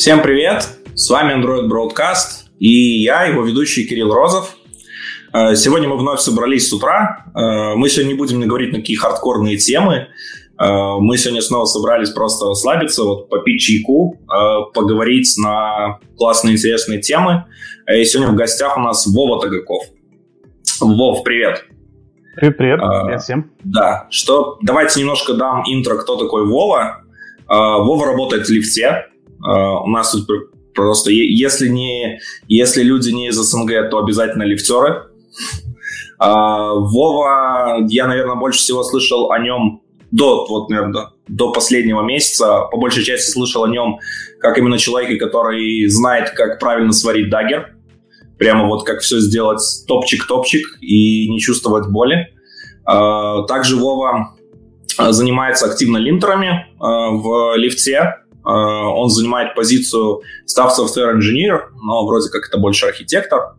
Всем привет! С вами Android Broadcast и я, его ведущий Кирилл Розов. Э, сегодня мы вновь собрались с утра. Э, мы сегодня не будем говорить на какие хардкорные темы. Э, мы сегодня снова собрались просто расслабиться, вот попить чайку, поговорить на классные интересные темы. И сегодня в гостях у нас Вова Тагаков. Вов, привет! Привет, привет, привет всем. Да, что давайте немножко дам интро, кто такой Вова. Вова работает в лифте, у нас тут просто, если, не, если люди не из СНГ, то обязательно лифтеры. Uh, Вова, я, наверное, больше всего слышал о нем до, вот, наверное, до последнего месяца. По большей части слышал о нем как именно человека, который знает, как правильно сварить дагер. Прямо вот как все сделать топчик-топчик и не чувствовать боли. Uh, также Вова занимается активно линтерами в лифте. Э, он занимает позицию Staff Software Engineer, но вроде как это больше архитектор.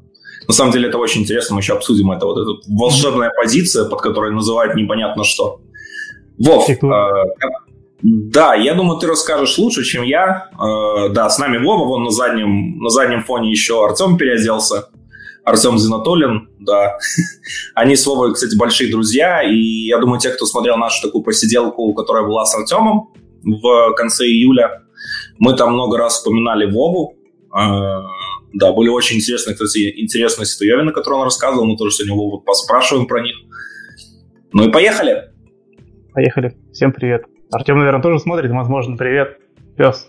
На самом деле это очень интересно, мы еще обсудим это. Вот эта волшебная позиция, под которой называют непонятно что. Вов, э, да, я думаю, ты расскажешь лучше, чем я. Э, да, с нами Вова, вон на заднем, на заднем фоне еще Артем переоделся. Артем Зинатулин, да. Они с Вовой, кстати, большие друзья, и я думаю, те, кто смотрел нашу такую посиделку, которая была с Артемом, в конце июля. Мы там много раз вспоминали Вову. А, да, были очень интересные, кстати, интересные ситуевины, которые он рассказывал. Мы тоже сегодня Вову поспрашиваем про них. Ну и поехали. Поехали. Всем привет. Артем, наверное, тоже смотрит. Возможно, привет, пес.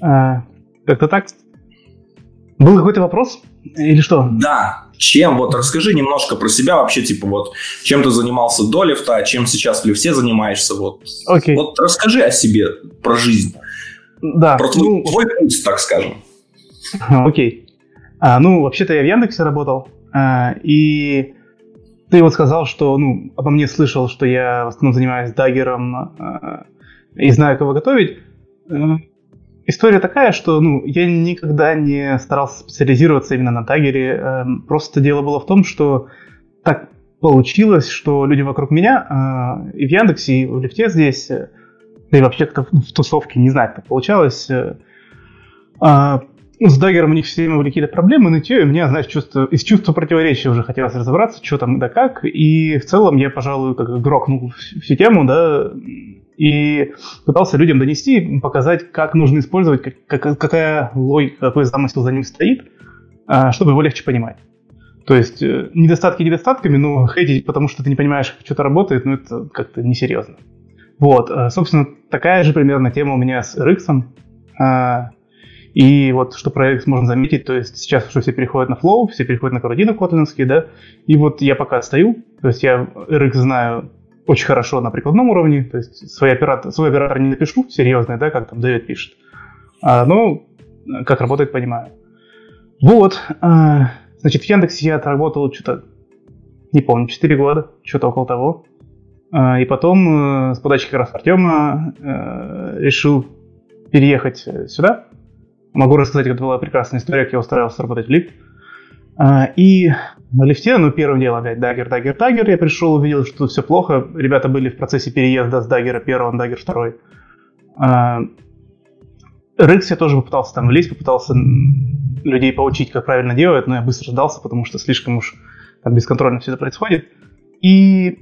А, как-то так. Был какой-то вопрос? Или что? Да, чем? Вот расскажи немножко про себя вообще, типа вот, чем ты занимался до лифта, а чем сейчас в лифте занимаешься, вот. Окей. Вот расскажи о себе, про жизнь. Да. Про твой, ну, твой путь, так скажем. Окей. А, ну, вообще-то я в Яндексе работал, а, и ты вот сказал, что, ну, обо мне слышал, что я в основном занимаюсь даггером а, и знаю, кого готовить. История такая, что ну, я никогда не старался специализироваться именно на тагере. Эм, просто дело было в том, что так получилось, что люди вокруг меня э, и в Яндексе, и в лифте здесь, э, да и вообще как-то в тусовке, не знаю, как получалось. Э, а, ну, с даггером у них все время были какие-то проблемы, нытье, и мне, знаешь, чувство, из чувства противоречия уже хотелось разобраться, что там да как. И в целом я, пожалуй, как грохнул всю тему, да, и пытался людям донести, показать, как нужно использовать, как, как, какая логика, какой замысел за ним стоит, а, чтобы его легче понимать. То есть э, недостатки недостатками, но хейтить, потому что ты не понимаешь, как что-то работает, ну это как-то несерьезно. Вот, э, собственно, такая же примерно тема у меня с RX. А, и вот что про RX можно заметить, то есть сейчас уже все переходят на Flow, все переходят на Corradino котлинские, да, и вот я пока стою, то есть я RX знаю очень хорошо на прикладном уровне, то есть свой оператор, свой оператор не напишу, серьезный, да, как там Дэвид пишет, а, но как работает, понимаю. Вот, а, значит, в Яндексе я отработал что-то, не помню, 4 года, что-то около того. А, и потом э, с подачи как раз Артема э, решил переехать сюда. Могу рассказать, это была прекрасная история, как я устраивался работать в лифт. А, и на Lyft е, ну, первым делом опять Dagger, Dagger, Dagger. Я пришел, увидел, что все плохо. Ребята были в процессе переезда с Dagger а первого на Dagger второй. А, Rx я тоже попытался там влезть, попытался людей поучить, как правильно делать, но я быстро сдался, потому что слишком уж там бесконтрольно все это происходит. И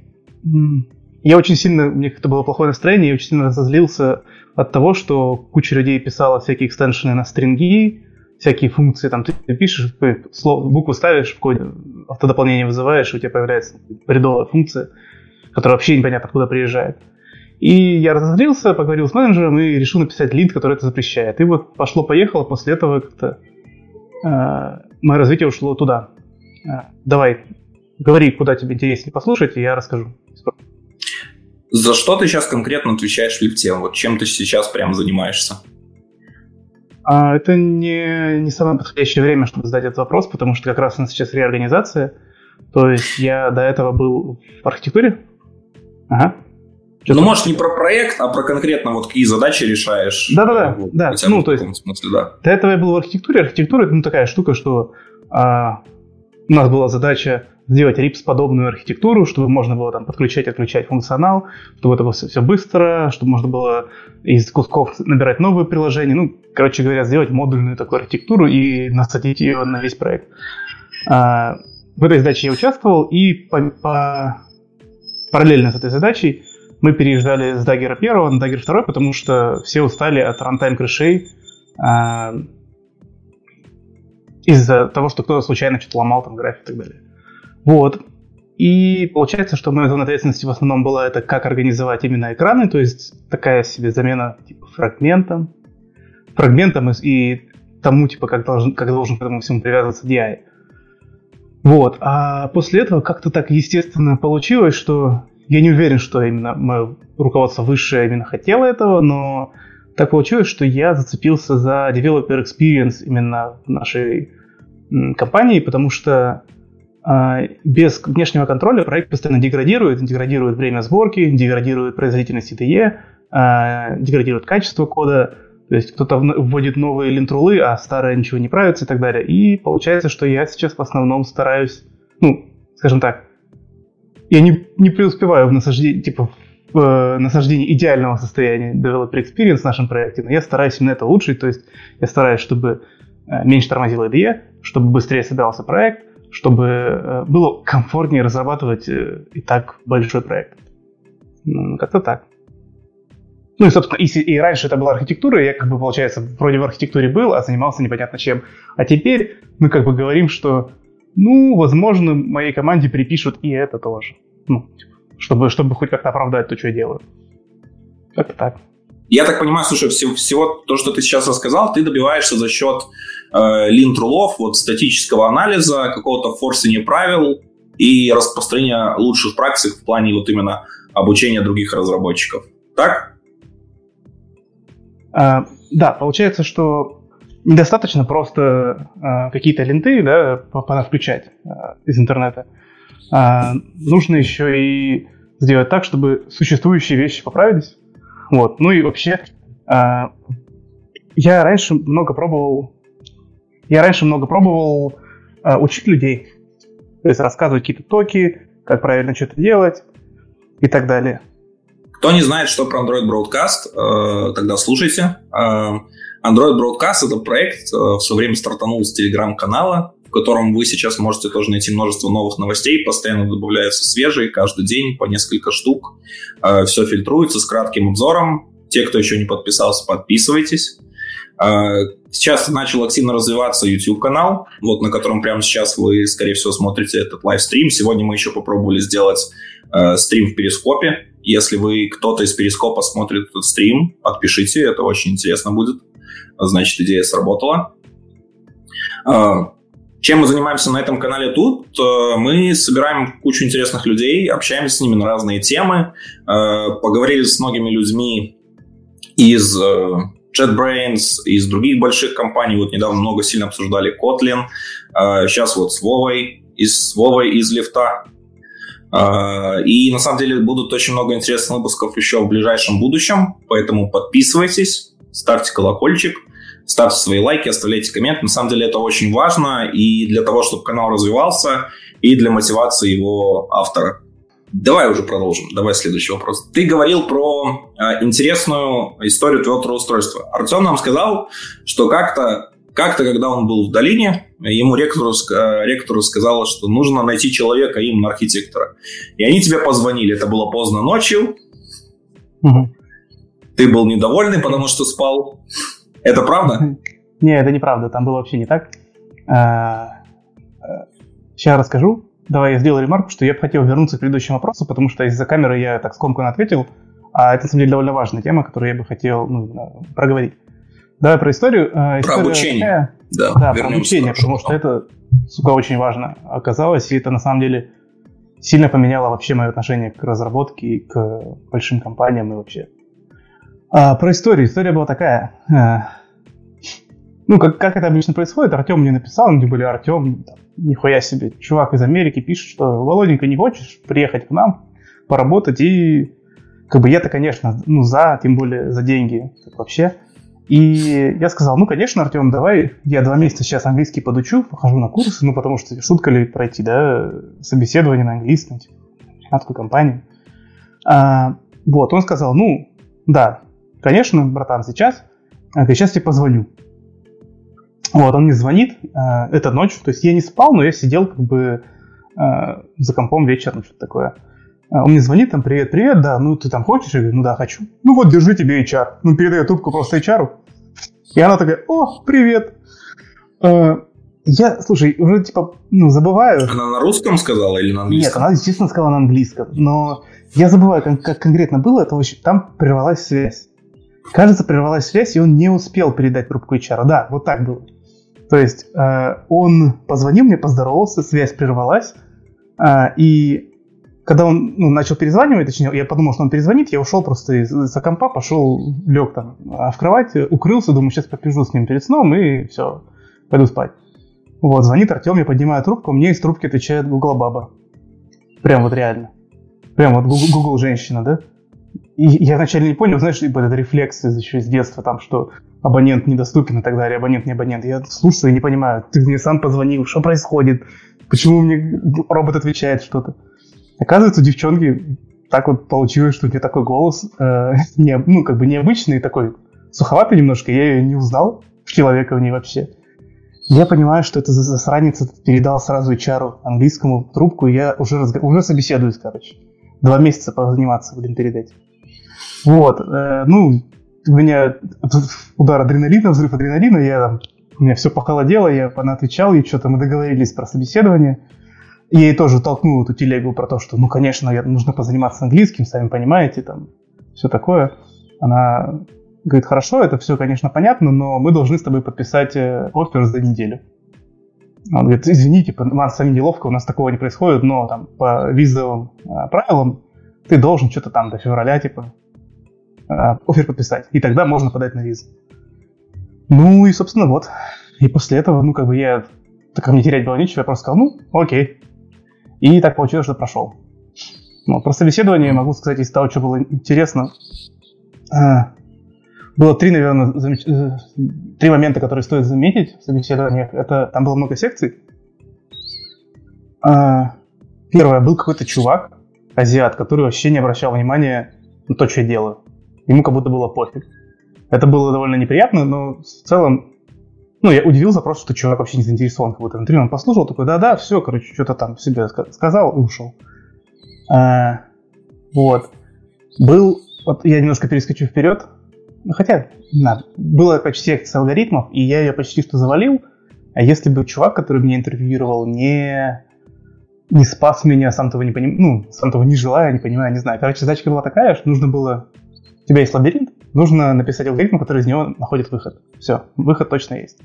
я очень сильно, мне как-то было плохое настроение, я очень сильно разозлился от того, что куча людей писала всякие extension ы на string и, всякие функции, там ты пишешь, букву ставишь в коде, автодополнение вызываешь, и у тебя появляется бредовая функция, которая вообще непонятно откуда приезжает. И я разозлился, поговорил с менеджером и решил написать лид, который это запрещает. И вот пошло-поехало, после этого как-то э, мое развитие ушло туда. Э, давай, говори, куда тебе интереснее послушать, и я расскажу. За что ты сейчас конкретно отвечаешь в лифте? Вот чем ты сейчас прям занимаешься? А это не, не самое подходящее время, чтобы задать этот вопрос, потому что как раз у нас сейчас реорганизация. То есть я до этого был в архитектуре. Ага. Что ну, может, не про проект, а про конкретно вот какие задачи решаешь. Да-да-да. Вот, да. Ну, то есть, смысле, да. До этого я был в архитектуре. Архитектура – это ну, такая штука, что а, у нас была задача сделать RIPS-подобную архитектуру, чтобы можно было там подключать, отключать функционал, чтобы это было все, все быстро, чтобы можно было из кусков набирать новые приложения. Ну, короче говоря, сделать модульную такую архитектуру и насадить ее на весь проект. А, в этой задаче я участвовал, и по, по... параллельно с этой задачей мы переезжали с Dagger 1 на Dagger 2, потому что все устали от рантайм крышей а, из-за того, что кто-то случайно что-то ломал там график и так далее. Вот. И получается, что моя зона ответственности в основном была это как организовать именно экраны, то есть такая себе замена типа фрагментом, фрагментом и, тому, типа, как должен, как должен к этому всему привязываться DI. Вот. А после этого как-то так естественно получилось, что я не уверен, что именно мое руководство высшее именно хотело этого, но так получилось, что я зацепился за developer experience именно в нашей компании, потому что без внешнего контроля проект постоянно деградирует, деградирует время сборки, деградирует производительность IDE, э, деградирует качество кода, то есть кто-то вводит новые линтрулы, а старые ничего не правится и так далее. И получается, что я сейчас в основном стараюсь, ну, скажем так, я не, не преуспеваю в насаждении, типа, в э, насаждении идеального состояния developer experience в нашем проекте, но я стараюсь именно это улучшить, то есть я стараюсь, чтобы э, меньше тормозил IDE, чтобы быстрее собирался проект, чтобы э, было комфортнее разрабатывать э, и так большой проект. Ну, как-то так. Ну и, собственно, и, и раньше это была архитектура, я как бы, получается, вроде в архитектуре был, а занимался непонятно чем. А теперь мы как бы говорим, что, ну, возможно, моей команде припишут и это тоже. Ну, чтобы, чтобы хоть как-то оправдать то, что я делаю. Как-то так. Я так понимаю, слушай, всего, всего то, что ты сейчас рассказал, ты добиваешься за счет э, линт-рулов, вот статического анализа, какого-то форсения правил и распространения лучших практик в плане вот именно обучения других разработчиков. Так? А, да, получается, что недостаточно просто а, какие-то ленты да, включать а, из интернета. А, нужно еще и сделать так, чтобы существующие вещи поправились. Вот. Ну и вообще, а, я раньше много пробовал, я раньше много пробовал а, учить людей, то есть рассказывать какие-то токи, как правильно что-то делать и так далее. Кто не знает, что про Android Broadcast, э, тогда слушайте. Э, Android Broadcast — это проект, э, в свое время стартанул с телеграм-канала, в котором вы сейчас можете тоже найти множество новых новостей, постоянно добавляются свежие, каждый день по несколько штук. Все фильтруется с кратким обзором. Те, кто еще не подписался, подписывайтесь. Сейчас начал активно развиваться YouTube-канал, вот на котором прямо сейчас вы, скорее всего, смотрите этот лайвстрим. Сегодня мы еще попробовали сделать э, стрим в Перископе. Если вы кто-то из Перископа смотрит этот стрим, подпишите, это очень интересно будет. Значит, идея сработала. Э, чем мы занимаемся на этом канале тут? Э, мы собираем кучу интересных людей, общаемся с ними на разные темы, э, поговорили с многими людьми из э, JetBrains, из других больших компаний. Вот недавно много сильно обсуждали Kotlin. Сейчас вот с Вовой, из, с Вовой из лифта. И на самом деле будут очень много интересных выпусков еще в ближайшем будущем, поэтому подписывайтесь, ставьте колокольчик, ставьте свои лайки, оставляйте комменты. На самом деле это очень важно и для того, чтобы канал развивался, и для мотивации его автора. Давай уже продолжим. Давай следующий вопрос. Ты говорил про э, интересную историю твоего трудоустройства. Артем нам сказал, что как-то, как-то, когда он был в долине, ему ректор, э, ректор сказал, что нужно найти человека, именно архитектора. И они тебе позвонили. Это было поздно ночью. Угу. Ты был недовольный, потому что спал. Это правда? Не, это неправда. Там было вообще не так. Сейчас э, расскажу давай я сделаю ремарку, что я бы хотел вернуться к предыдущему вопросу, потому что из-за камеры я так скомканно ответил, а это, на самом деле, довольно важная тема, которую я бы хотел ну, проговорить. Давай про историю. Э, история про обучение. Такая, да, да про обучение, потому что это, сука, очень важно оказалось, и это, на самом деле, сильно поменяло вообще мое отношение к разработке и к большим компаниям и вообще. А, про историю. История была такая. Ну, как, как это обычно происходит, Артем мне написал, тем более Артем, нихуя себе, чувак из Америки пишет, что Володенька, не хочешь приехать к нам, поработать, и как бы я-то, конечно, ну, за, тем более за деньги, так вообще. И я сказал, ну, конечно, Артем, давай я два месяца сейчас английский подучу, похожу на курсы, ну, потому что шутка ли пройти, да, собеседование на английском, типа, на компанию. А, вот, он сказал, ну, да, конечно, братан, сейчас, а, сейчас тебе позвоню. Вот, он мне звонит, э, это ночь, то есть я не спал, но я сидел как бы э, за компом вечером, что-то такое. А он мне звонит, там, привет, привет, да, ну ты там хочешь? Я говорю, ну да, хочу. Ну вот, держи тебе HR. Ну, передаю трубку просто HR. И она такая, о, привет. Э, я, слушай, уже типа, ну, забываю. Она на русском сказала или на английском? Нет, она, естественно, сказала на английском. Но я забываю, как, как конкретно было, это вообще, там прервалась связь. Кажется, прервалась связь, и он не успел передать трубку HR. Да, вот так было. То есть э, он позвонил мне, поздоровался, связь прервалась, э, и когда он ну, начал перезванивать, точнее, я подумал, что он перезвонит, я ушел просто из, из компа, пошел, лег там в кровать, укрылся, думаю, сейчас попижу с ним перед сном и все, пойду спать. Вот, звонит Артем, я поднимаю трубку, мне из трубки отвечает Google Баба. Прям вот реально. Прям вот Google, Google женщина, да? И я вначале не понял, знаешь, типа этот рефлекс еще из детства, там, что абонент недоступен и так далее, абонент не абонент. Я слушаю и не понимаю, ты мне сам позвонил, что происходит, почему мне робот отвечает что-то. Оказывается, у девчонки так вот получилось, что у нее такой голос, э, не, ну, как бы необычный, такой суховатый немножко, я ее не узнал, человека в ней вообще. Я понимаю, что это засранец передал сразу HR английскому трубку, и я уже, разг... уже собеседуюсь, короче. Два месяца позаниматься, будем передать. Вот, э, ну, у меня удар адреналина, взрыв адреналина, я там, у меня все похолодело, я она отвечал, и что-то мы договорились про собеседование. Я ей тоже толкнул эту телегу про то, что, ну, конечно, нужно позаниматься английским, сами понимаете, там, все такое. Она говорит, хорошо, это все, конечно, понятно, но мы должны с тобой подписать э, офер за неделю. Он говорит, извините, типа, нам сами неловко, у нас такого не происходит, но там по визовым э, правилам ты должен что-то там до февраля, типа, офер подписать. И тогда можно подать на визу. Ну и, собственно, вот. И после этого, ну, как бы я... Так мне терять было нечего, я просто сказал, ну, окей. И так получилось, что прошел. Ну, про собеседование могу сказать из того, что было интересно. А, было три, наверное, замеч... Э, три момента, которые стоит заметить в собеседованиях. Это там было много секций. А, первое, был какой-то чувак, азиат, который вообще не обращал внимания на то, что я делаю. Ему как будто было пофиг. Это было довольно неприятно, но в целом, ну, я удивился просто, что человек вообще не заинтересован как будто в интервью. Он послушал, такой, да-да, все, короче, что-то там себе сказал и ушел. А, вот. Был, вот я немножко перескочу вперед, хотя, надо. Была почти секция алгоритмов, и я ее почти что завалил. А если бы чувак, который меня интервьюировал, не, не спас меня, сам того не понимаю, ну, сам того не желая, не понимаю, не знаю. Короче, задачка была такая, что нужно было тебя есть лабиринт, нужно написать алгоритм, который из него находит выход. Все, выход точно есть.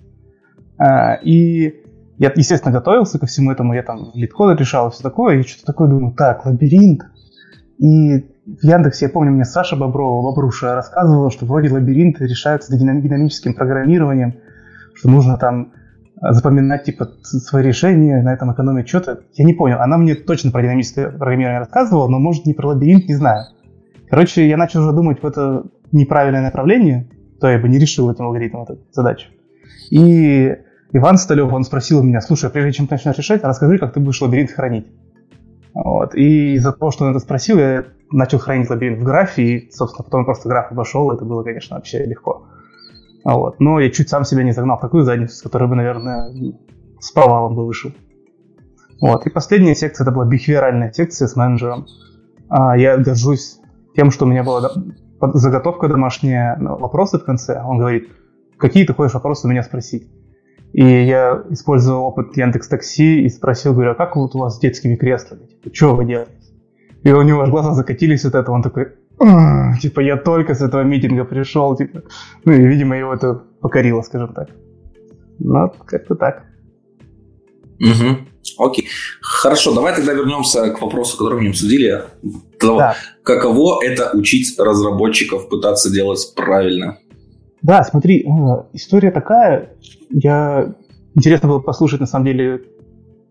А, и я, естественно, готовился ко всему этому, я там лид-коды решал и все такое, и что-то такое думаю, так, лабиринт. И в Яндексе, я помню, мне Саша Боброва, Бобруша, рассказывала, что вроде лабиринты решаются динамическим программированием, что нужно там запоминать типа свои решения, на этом экономить что-то. Я не понял, она мне точно про динамическое программирование рассказывала, но может не про лабиринт, не знаю. Короче, я начал уже думать в это неправильное направление, то я бы не решил этим алгоритмом эту задачу. И Иван Столев, он спросил меня, слушай, прежде чем ты начнешь решать, расскажи, как ты будешь лабиринт хранить. Вот. И из-за того, что он это спросил, я начал хранить лабиринт в графе, и, собственно, потом просто граф обошел, это было, конечно, вообще легко. Вот. Но я чуть сам себя не загнал в такую задницу, с которой бы, наверное, с провалом бы вышел. Вот. И последняя секция, это была бихевиоральная секция с менеджером. А, я горжусь тем, что у меня была заготовка домашняя, ну, вопросы в конце. Он говорит, какие ты хочешь вопросы у меня спросить? И я использовал опыт Яндекс Такси и спросил, говорю, а как вот у вас с детскими креслами? Типа, что вы делаете? И у него аж глаза закатились от этого, он такой, типа, я только с этого митинга пришел, типа. Ну и, видимо, его это покорило, скажем так. Ну, как-то так. Угу. Окей. Хорошо, давай тогда вернемся к вопросу, который мы обсудили. Да. Каково это учить разработчиков пытаться делать правильно? Да, смотри, история такая. Я интересно было послушать, на самом деле,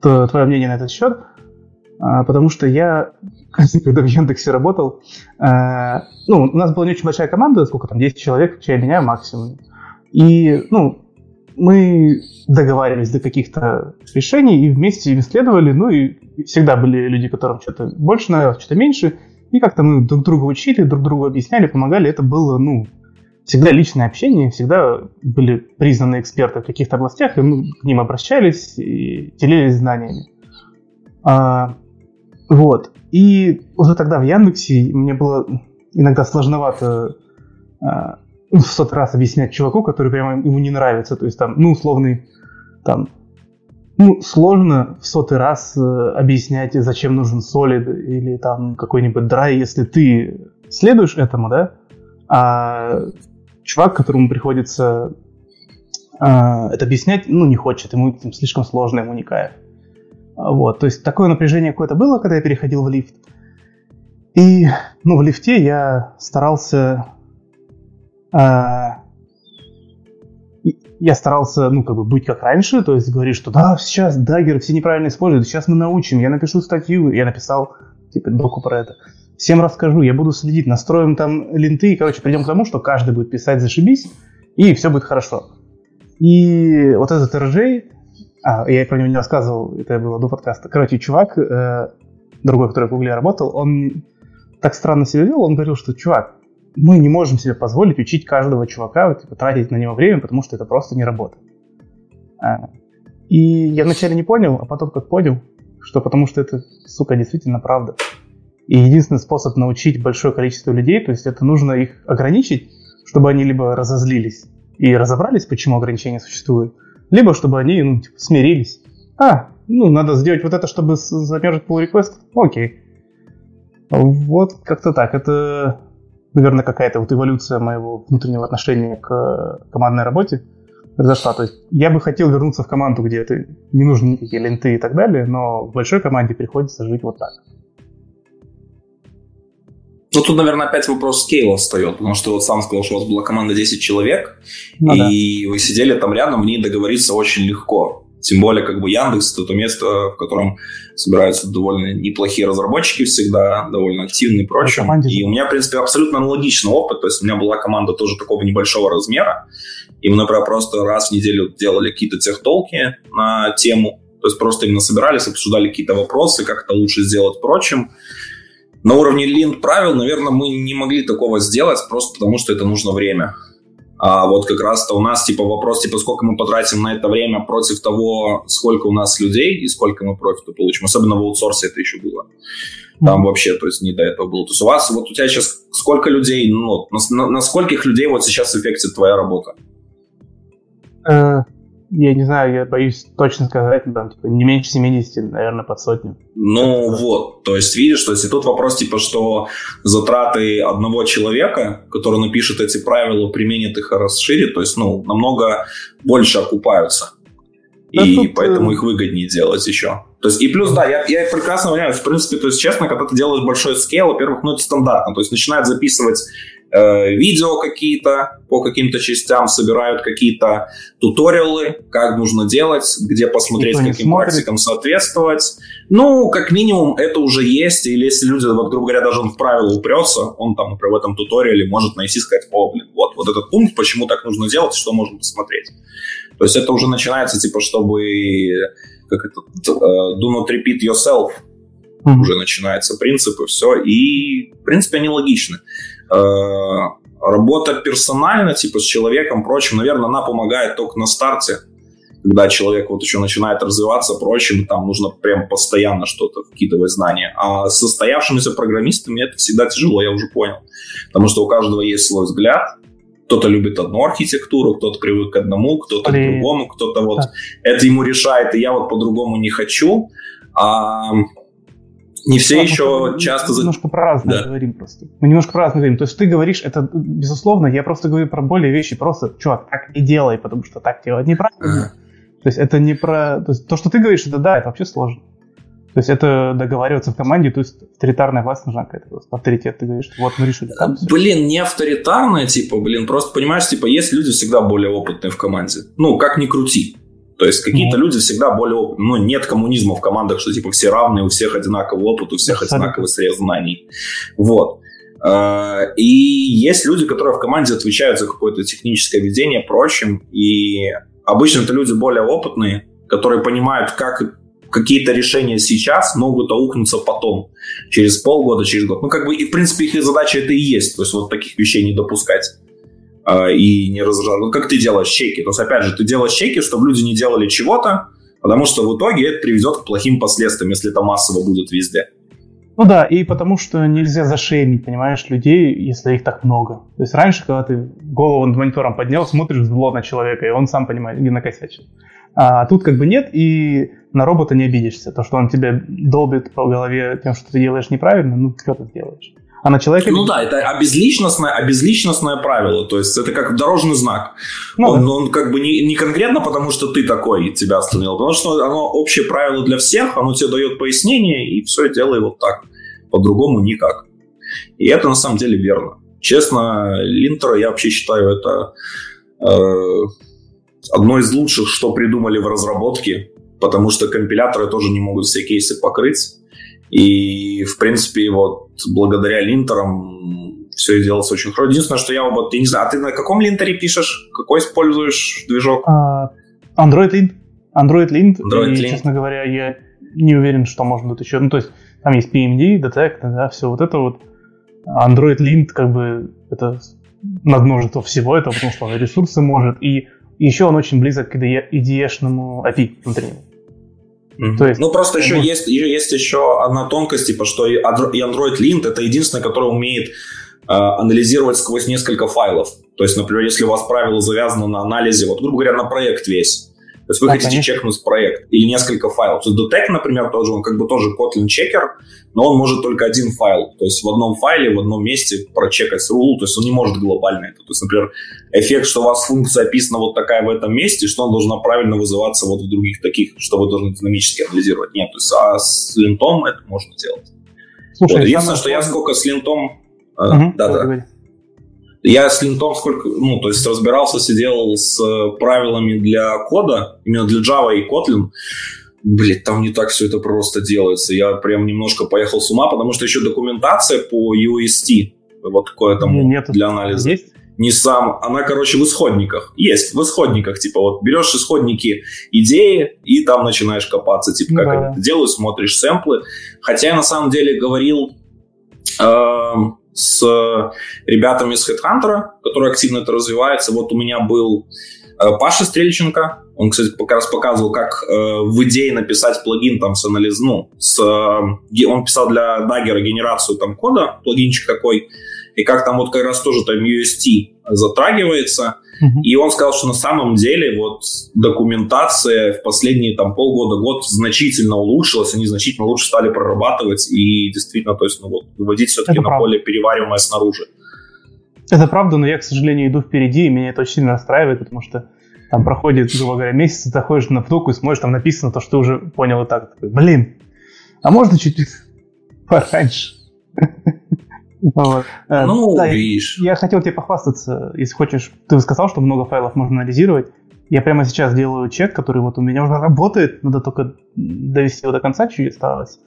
твое мнение на этот счет. А, потому что я, когда в Яндексе работал, э, ну, у нас была не очень большая команда, сколько там, 10 человек, включая меня максимум. И, ну, мы договаривались до каких-то решений и вместе исследовали, ну и всегда были люди, которым что-то больше нравилось, что-то меньше, и как-то мы друг друга учили, друг другу объясняли, помогали, это было, ну, всегда личное общение, всегда были признаны эксперты в каких-то областях, и мы к ним обращались и делились знаниями. А, вот. И уже тогда в Яндексе мне было иногда сложновато а, в сотый раз объяснять чуваку, который прямо ему не нравится. То есть там, ну, условный, там, ну, сложно в сотый раз э, объяснять, зачем нужен солид или там какой-нибудь драй, если ты следуешь этому, да, а чувак, которому приходится э, это объяснять, ну, не хочет, ему там, слишком сложно, ему не кайф. Вот, то есть такое напряжение какое-то было, когда я переходил в лифт. И, ну, в лифте я старался... Э, я старался, ну, как бы быть как раньше, то есть говорить, что да, сейчас даггеры все неправильно используют, сейчас мы научим, я напишу статью, я написал, типа, доку про это всем расскажу, я буду следить, настроим там ленты, и, короче, придем к тому, что каждый будет писать «зашибись», и все будет хорошо. И вот этот РЖ, а, я про него не рассказывал, это было до подкаста. Короче, чувак, э, другой, который в Гугле работал, он так странно себя вел, он говорил, что, чувак, мы не можем себе позволить учить каждого чувака, типа, тратить на него время, потому что это просто не работает. А, и я вначале не понял, а потом как понял, что потому что это, сука, действительно правда. И единственный способ научить большое количество людей, то есть это нужно их ограничить, чтобы они либо разозлились и разобрались, почему ограничения существуют, либо чтобы они ну, типа, смирились. А, ну, надо сделать вот это, чтобы замержить pull request. Окей. Вот как-то так. Это, наверное, какая-то вот эволюция моего внутреннего отношения к командной работе произошла. То есть я бы хотел вернуться в команду, где это не нужны никакие ленты и так далее, но в большой команде приходится жить вот так. Ну, тут, наверное, опять вопрос скейла встает, потому что вот сам сказал, что у вас была команда 10 человек, ну, и да. вы сидели там рядом, в ней договориться очень легко. Тем более, как бы Яндекс это то место, в котором собираются довольно неплохие разработчики всегда, довольно активные и прочее. И у меня, в принципе, абсолютно аналогичный опыт. То есть у меня была команда тоже такого небольшого размера. И мы, например, просто раз в неделю делали какие-то техтолки на тему. То есть просто именно собирались, обсуждали какие-то вопросы, как это лучше сделать прочим на уровне линд правил, наверное, мы не могли такого сделать, просто потому что это нужно время. А вот как раз-то у нас типа вопрос, типа, сколько мы потратим на это время против того, сколько у нас людей и сколько мы профита получим. Особенно в аутсорсе это еще было. Там mm-hmm. вообще, то есть не до этого было. То есть у вас, вот у тебя сейчас сколько людей, ну, на, на, на скольких людей вот сейчас эффектит твоя работа? Uh, я не знаю, я боюсь точно сказать, но там, типа, не меньше 70, наверное, под сотню. Ну это вот, то есть видишь, то есть и тут вопрос, типа, что затраты одного человека, который напишет эти правила, применит их и расширит, то есть, ну, намного больше окупаются. И тут, поэтому э, их выгоднее делать еще. То есть, и плюс, да, я, я прекрасно понимаю, в принципе, то есть, честно, когда ты делаешь большой скейл, во-первых, ну, это стандартно, то есть, начинает записывать видео какие-то по каким-то частям, собирают какие-то туториалы, как нужно делать, где посмотреть, каким практикам соответствовать. Ну, как минимум, это уже есть, или если люди, вот, грубо говоря, даже он в правила упрется, он там, например, в этом туториале может найти сказать, о, блин, вот, вот этот пункт, почему так нужно делать, что можно посмотреть. То есть это уже начинается, типа, чтобы, как это, uh, do not repeat yourself, mm-hmm. уже начинается принцип и все, и, в принципе, они логичны. Э, работа персонально, типа с человеком, прочим, наверное, она помогает только на старте, когда человек вот еще начинает развиваться, прочим, там нужно прям постоянно что-то вкидывать знания. А с состоявшимися программистами это всегда тяжело, я уже понял. Потому что у каждого есть свой взгляд, кто-то любит одну архитектуру, кто-то привык к одному, кто-то Блин. к другому, кто-то вот да. это ему решает, и я вот по-другому не хочу. А не все Ладно, еще мы часто... Немножко про разное да. говорим просто. Мы немножко про разное говорим. То есть ты говоришь, это безусловно, я просто говорю про более вещи, просто, чувак, так не делай, потому что так делать неправильно. Uh-huh. То есть это не про... То, есть, то, что ты говоришь, это да, это вообще сложно. То есть это договариваться в команде, то есть авторитарная власть нужна какая-то, просто авторитет, ты говоришь, вот мы решили. Там блин, не авторитарная, типа, блин, просто понимаешь, типа, есть люди всегда более опытные в команде. Ну, как ни крути. То есть какие-то mm люди всегда более опытные. Ну, нет коммунизма в командах, что типа все равные, у всех одинаковый опыт, у всех одинаковый срез знаний. Вот. Э, и есть люди, которые в команде отвечают за какое-то техническое ведение, прочим, и обычно это люди более опытные, которые понимают, как какие-то решения сейчас могут аукнуться потом, через полгода, через год. Ну, как бы, и, в принципе, их задача это и есть, то есть вот таких вещей не допускать и не раздражать. Ну, как ты делаешь чеки? То есть, опять же, ты делаешь чеки, чтобы люди не делали чего-то, потому что в итоге это приведет к плохим последствиям, если это массово будет везде. Ну да, и потому что нельзя зашеймить, понимаешь, людей, если их так много. То есть раньше, когда ты голову над монитором поднял, смотришь зло на человека, и он сам понимает, не накосячил. А тут как бы нет, и на робота не обидишься. То, что он тебя долбит по голове тем, что ты делаешь неправильно, ну, что ты делаешь? А на человека... Ну да, это обезличностное, обезличностное правило. То есть это как дорожный знак. Ну, он, да. он как бы не, не конкретно потому, что ты такой тебя остановил, потому что оно общее правило для всех, оно тебе дает пояснение, и все, делай вот так. По-другому никак. И это на самом деле верно. Честно, линтера я вообще считаю это э, одно из лучших, что придумали в разработке, потому что компиляторы тоже не могут все кейсы покрыть. И, в принципе, вот благодаря линтерам все делается очень хорошо. Единственное, что я вот, я не знаю, а ты на каком линтере пишешь? Какой используешь движок? Uh, Android Lint. Android Lint. Android и, Lint. честно говоря, я не уверен, что можно тут еще. Ну, то есть, там есть PMD, Detect, да, все вот это вот. Android Lint, как бы, это надмножество всего этого, потому что он ресурсы может, и еще он очень близок к IDE-шному API внутреннему. Mm-hmm. То есть, ну, просто еще может... есть, есть еще одна тонкость, типа, что и Android Lint это единственное, которое умеет э, анализировать сквозь несколько файлов. То есть, например, если у вас правило завязано на анализе, вот, грубо говоря, на проект весь, то есть вы да, хотите конечно. чекнуть проект или несколько файлов. То есть Detect, например, тоже, он как бы тоже Kotlin чекер, но он может только один файл. То есть в одном файле, в одном месте прочекать рулу, то есть он не может глобально это. То есть, например, эффект, что у вас функция описана вот такая в этом месте, что она должна правильно вызываться вот в других таких, что вы должны динамически анализировать. Нет, то есть а с линтом это можно делать. Слушай, вот. Единственное, что я сколько с линтом... Угу, да, да. Я с линтом сколько, ну, то есть разбирался, сидел с правилами для кода, именно для Java и Kotlin. Блин, там не так все это просто делается. Я прям немножко поехал с ума, потому что еще документация по UST, вот такое там Нет, для анализа. Есть? Не сам, она, короче, в исходниках. Есть, в исходниках, типа, вот берешь исходники идеи и там начинаешь копаться, типа, как да. они это делают, смотришь сэмплы. Хотя я на самом деле говорил, эм, с ребятами из HeadHunter, которые активно это развивается. Вот у меня был э, Паша Стрельченко, он, кстати, как раз показывал, как э, в идее написать плагин там с анализ, ну, с, э, он писал для Dagger генерацию там кода, плагинчик такой, и как там вот как раз тоже там UST затрагивается. И он сказал, что на самом деле вот документация в последние там полгода-год значительно улучшилась, они значительно лучше стали прорабатывать и действительно, то есть, ну вот, выводить все-таки на поле перевариваемое снаружи. Это правда, но я, к сожалению, иду впереди, и меня это очень сильно расстраивает, потому что там проходит, грубо говоря, месяц, ты заходишь на втулку и смотришь, там написано то, что ты уже понял и так. Такой, Блин, а можно чуть пораньше? Вот. Э, ну, да, видишь. Я, я хотел тебе похвастаться, если хочешь. Ты сказал, что много файлов можно анализировать. Я прямо сейчас делаю чек, который вот у меня уже работает, надо только довести его до конца, чуть осталось.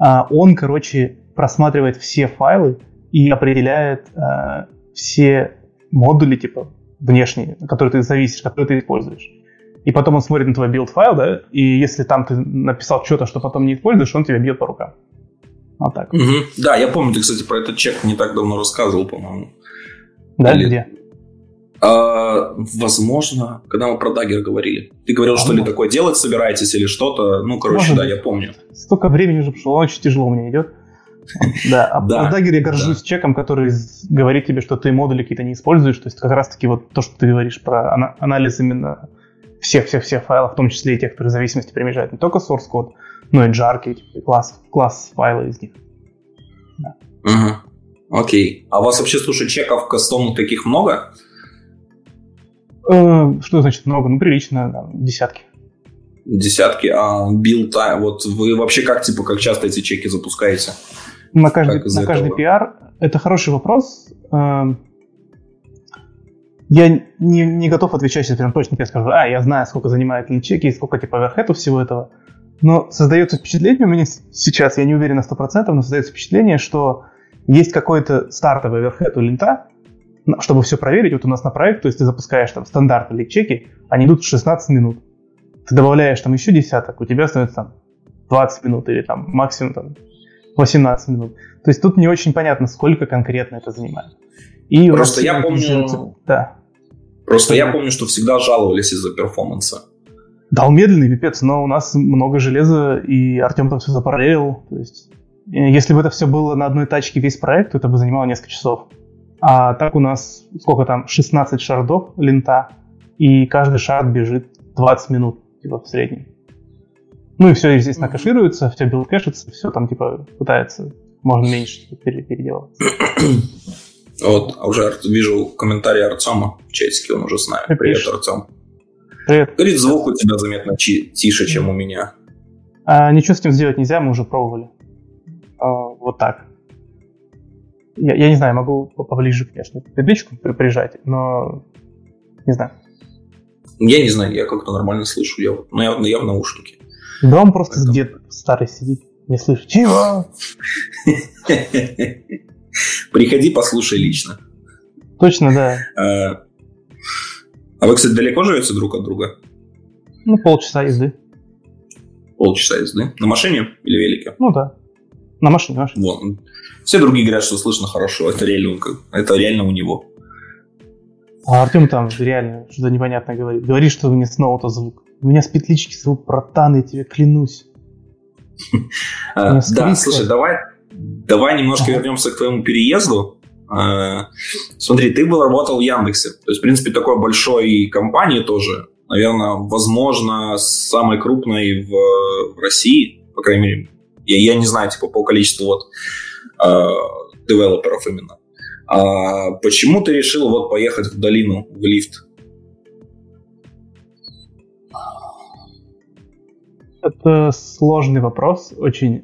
А он, короче, просматривает все файлы и определяет а, все модули, типа, внешние, которые ты зависишь, которые ты используешь. И потом он смотрит на твой build файл, да, и если там ты написал что-то, что потом не используешь, он тебя бьет по рукам. Вот так. Угу. Да, я помню, ты, кстати, про этот чек не так давно рассказывал, по-моему. Да, Или... где? А, возможно, когда мы про Dagger говорили. Ты говорил, а что ли такое делать собираетесь или что-то. Ну, короче, Может да, быть. я помню. Столько времени уже прошло, очень тяжело меня идет. Да, а да, в Dagger я горжусь чеком, который говорит тебе, что ты модули какие-то не используешь. То есть как раз-таки вот то, что ты говоришь про анализ именно всех-всех-всех файлов, в том числе и тех, которые зависимости примежают не только source код, ну джарки, типа, класс, класс файла из них. Да. Угу. Окей. А у вас вообще, слушай, чеков кастомных таких много? Э, что значит много? Ну, прилично, да, десятки. Десятки. А time, вот вы вообще как, типа, как часто эти чеки запускаете? На каждый, на каждый PR? Это хороший вопрос. Эм, я не, не готов отвечать сейчас прям точно, я скажу, а, я знаю, сколько занимает личеки и сколько типа оверхед у всего этого. Но создается впечатление у меня сейчас, я не уверен на 100%, но создается впечатление, что есть какой-то стартовый оверхед у линта, чтобы все проверить, вот у нас на проект, то есть ты запускаешь там стандарт или чеки, они идут 16 минут. Ты добавляешь там еще десяток, у тебя становится там 20 минут или там максимум там 18 минут. То есть тут не очень понятно, сколько конкретно это занимает. И Просто я помню... Да. Просто я помню, что всегда жаловались из-за перформанса. Да, он медленный, пипец, но у нас много железа, и Артем там все запараллелил. То есть, э, если бы это все было на одной тачке весь проект, то это бы занимало несколько часов. А так у нас, сколько там, 16 шардов лента, и каждый shard бежит 20 минут, типа, в среднем. Ну и все, естественно, кэшируется, все build кэшится, все там, типа, пытается, можно меньше переделать. Вот, а уже вижу комментарий Артема в чатике, он уже с нами. Привет, Артем. Привет. Говорит, звук у тебя заметно тише, чем у меня. А, ничего с этим сделать нельзя, мы уже пробовали. А, вот так. Я, я не знаю, могу поближе, конечно, табличку прижать, но не знаю. Я не знаю, я как-то нормально слышу, я, но я, но я в наушнике. Да он просто Поэтому... дед старый сидит, не слышит. Чего? Приходи, послушай лично. Точно, да. А, вы, кстати, далеко живете друг от друга? Ну, полчаса езды. Полчаса езды? На машине или велике? Ну да. На машине, на машине. Вон. Все другие говорят, что слышно хорошо. Это реально, это реально у него. А Артем там реально что-то непонятное говорит. Говорит, что у меня снова то звук. У меня с петлички звук братан, я тебе клянусь. А, да, слушай, давай, давай немножко вернемся к твоему переезду. А, смотри, ты был работал в Яндексе. То есть, в принципе, такой большой компании тоже. Наверное, возможно, самой крупной в, в России, по крайней мере. Я, я не знаю, типа, по количеству вот э, девелоперов именно. А почему ты решил вот поехать в долину, в лифт? Это сложный вопрос, очень.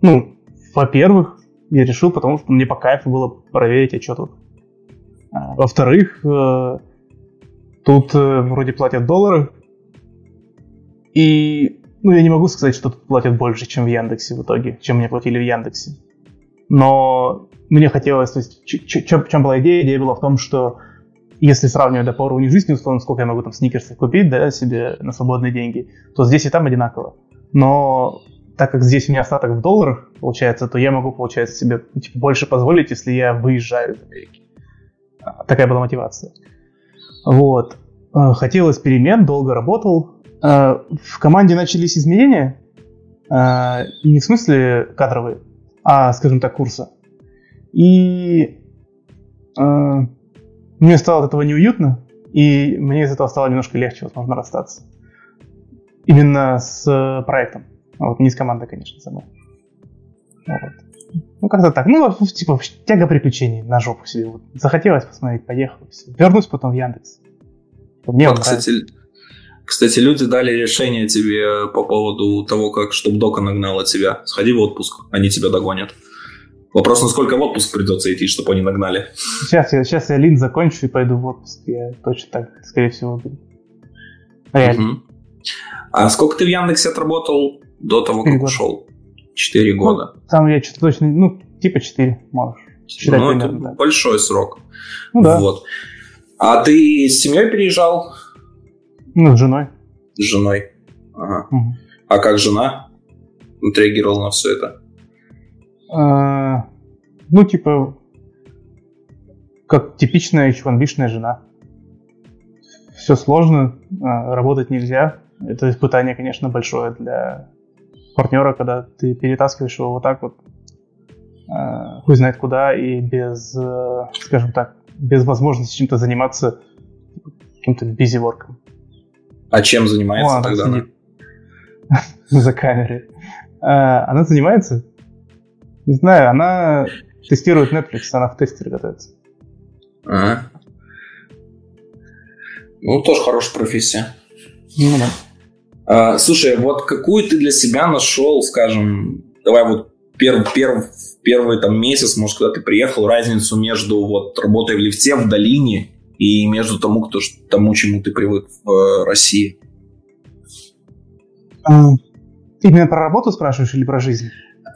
Ну, во-первых, я решил, потому что мне по кайфу было проверить, а что тут. А, во-вторых, э, тут э, вроде платят доллары, и ну, я не могу сказать, что тут платят больше, чем в Яндексе в итоге, чем мне платили в Яндексе. Но мне хотелось, то есть, в чем была идея? Идея была в том, что если сравнивать до по уровню жизни, условно, сколько я могу там сникерсов купить, да, себе на свободные деньги, то здесь и там одинаково. Но так как здесь у меня остаток в долларах, получается, то я могу, получается, себе типа, больше позволить, если я выезжаю из Америки. А, такая была мотивация. Вот. А, хотелось перемен, долго работал. А, в команде начались изменения, не в смысле кадровые, а, скажем так, курса. И мне стало от этого неуютно, и мне из этого стало немножко легче, возможно, расстаться. Именно с проектом. Вот, не из команды, конечно, самой. Вот. Ну, как-то так. Ну, типа, тяга приключений на жопу себе. Вот. Захотелось посмотреть, поехал. Все. Вернусь потом в Яндекс. Мне вот, кстати, кстати, люди дали решение тебе по поводу того, как, чтобы Дока нагнала тебя. Сходи в отпуск, они тебя догонят. Вопрос, насколько в отпуск придется идти, чтобы они нагнали. Сейчас я, сейчас я лин закончу и пойду в отпуск. Я точно так, скорее всего, буду. Реально. Угу. А сколько ты в Яндексе отработал? До того, как года. ушел. Четыре ну, года. Там я что-то точно, ну, типа четыре, можешь. Считать ну, примерно, это да. большой срок. Ну да. Вот. А ты с семьей переезжал? Ну, с женой. С женой. Ага. Угу. А как жена отреагировала на все это? А, ну, типа, как типичная h жена. Все сложно, а, работать нельзя. Это испытание, конечно, большое для партнера, когда ты перетаскиваешь его вот так вот, э, хуй знает куда, и без, э, скажем так, без возможности чем-то заниматься каким-то бизиворком. А чем занимается О, тогда она? За камерой. А, она занимается? Не знаю, она тестирует Netflix, она в тестере готовится. Ага. Ну, тоже хорошая профессия. Ну да. А, слушай, вот какую ты для себя нашел, скажем, давай вот перв, перв, первый там месяц, может, когда ты приехал, разницу между вот работой в лифте в долине и между тому, кто, тому, чему ты привык в э, России? А, именно про работу спрашиваешь или про жизнь?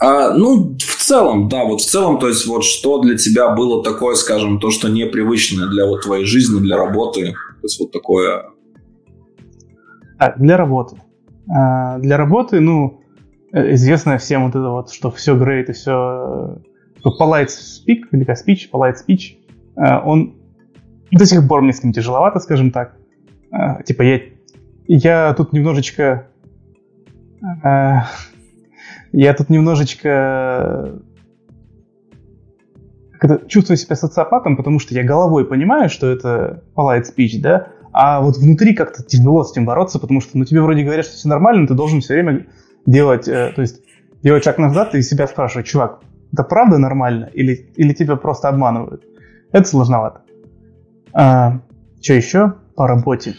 А, ну, в целом, да, вот в целом, то есть вот что для тебя было такое, скажем, то, что непривычное для вот твоей жизни, для работы, то есть вот такое... А, для работы. А, для работы, ну, э, известно всем вот это вот, что все great и все... Э, polite speak, или как speech, polite speech, э, он до сих пор мне с ним тяжеловато, скажем так. Типа я, я тут немножечко я тут немножечко чувствую себя социопатом, потому что я головой понимаю, что это polite speech, да, а вот внутри как-то тяжело с этим бороться, потому что ну, тебе вроде говорят, что все нормально, ты должен все время делать, э, то есть делать шаг назад и себя спрашивать, чувак, это правда нормально или, или тебя просто обманывают? Это сложновато. А, что еще по работе?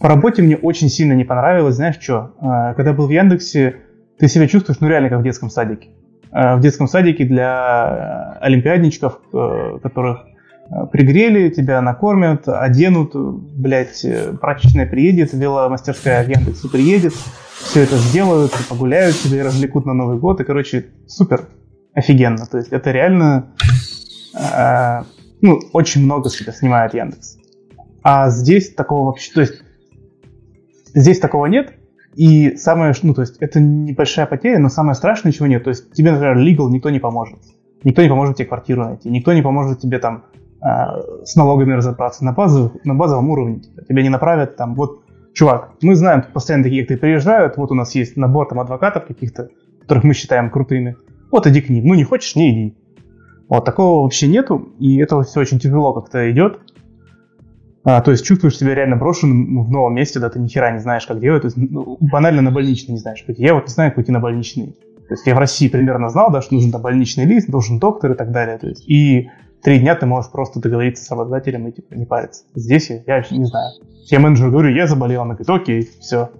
По работе мне очень сильно не понравилось, знаешь что? А, когда был в Яндексе, ты себя чувствуешь, ну, реально, как в детском садике. А, в детском садике для олимпиадничков, э, которых э, пригрели, тебя накормят, оденут, блядь, прачечная приедет, веломастерская в Яндексу приедет, все это сделают, погуляют, тебя развлекут на Новый год, и, короче, супер, офигенно. То есть это реально, э, ну, очень много себя снимает Яндекс. А здесь такого вообще, то есть Здесь такого нет, и самое, ну, то есть это небольшая потеря, но самое страшное ничего нет. То есть тебе, например, legal никто не поможет. Никто не поможет тебе квартиру найти, никто не поможет тебе там э, с налогами разобраться на, базу, на базовом уровне. Тебя не направят там, вот, чувак, мы знаем, постоянно такие, как ты приезжают, вот у нас есть набор там адвокатов каких-то, которых мы считаем крутыми, вот иди к ним, ну не хочешь, не иди. Вот такого вообще нету, и это все очень тяжело как-то идет. А, то есть чувствуешь себя реально брошенным в новом месте, да, ты ни хера не знаешь, как делать. То есть, ну, банально на больничный не знаешь. Я вот не знаю, как пойти на больничный. То есть я в России примерно знал, да, что нужен там больничный лист, должен доктор и так далее. То есть, и три дня ты можешь просто договориться с работодателем и типа не париться. Здесь я, я не знаю. Я менеджеру говорю, я заболел, он говорит, окей, все.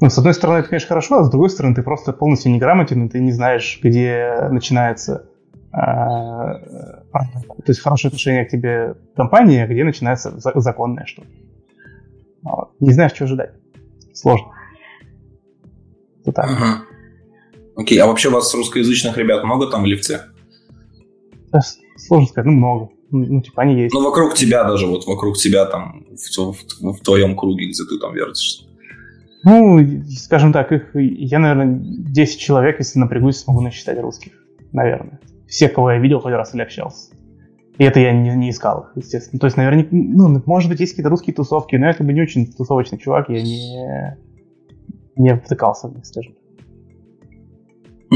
Ну, с одной стороны, это, конечно, хорошо, а с другой стороны, ты просто полностью неграмотен, и ты не знаешь, где начинается а, то есть хорошее отношение к тебе компании, где начинается законное что-то. Не знаешь, что ожидать. Сложно. Вот так. Окей, а вообще у вас русскоязычных ребят много там в лифте? Сложно сказать, ну много. Ну, типа они есть. Ну, вокруг тебя даже, вот вокруг тебя там, в, в, в твоем круге, где ты там вертишься. Ну, скажем так, их, я, наверное, 10 человек, если напрягусь, смогу насчитать русских, наверное всех, кого я видел хоть раз или общался. И это я не, не искал их, естественно. То есть, наверное, ну, может быть, есть какие-то русские тусовки, но я как бы не очень тусовочный чувак, я не, не втыкался скажем.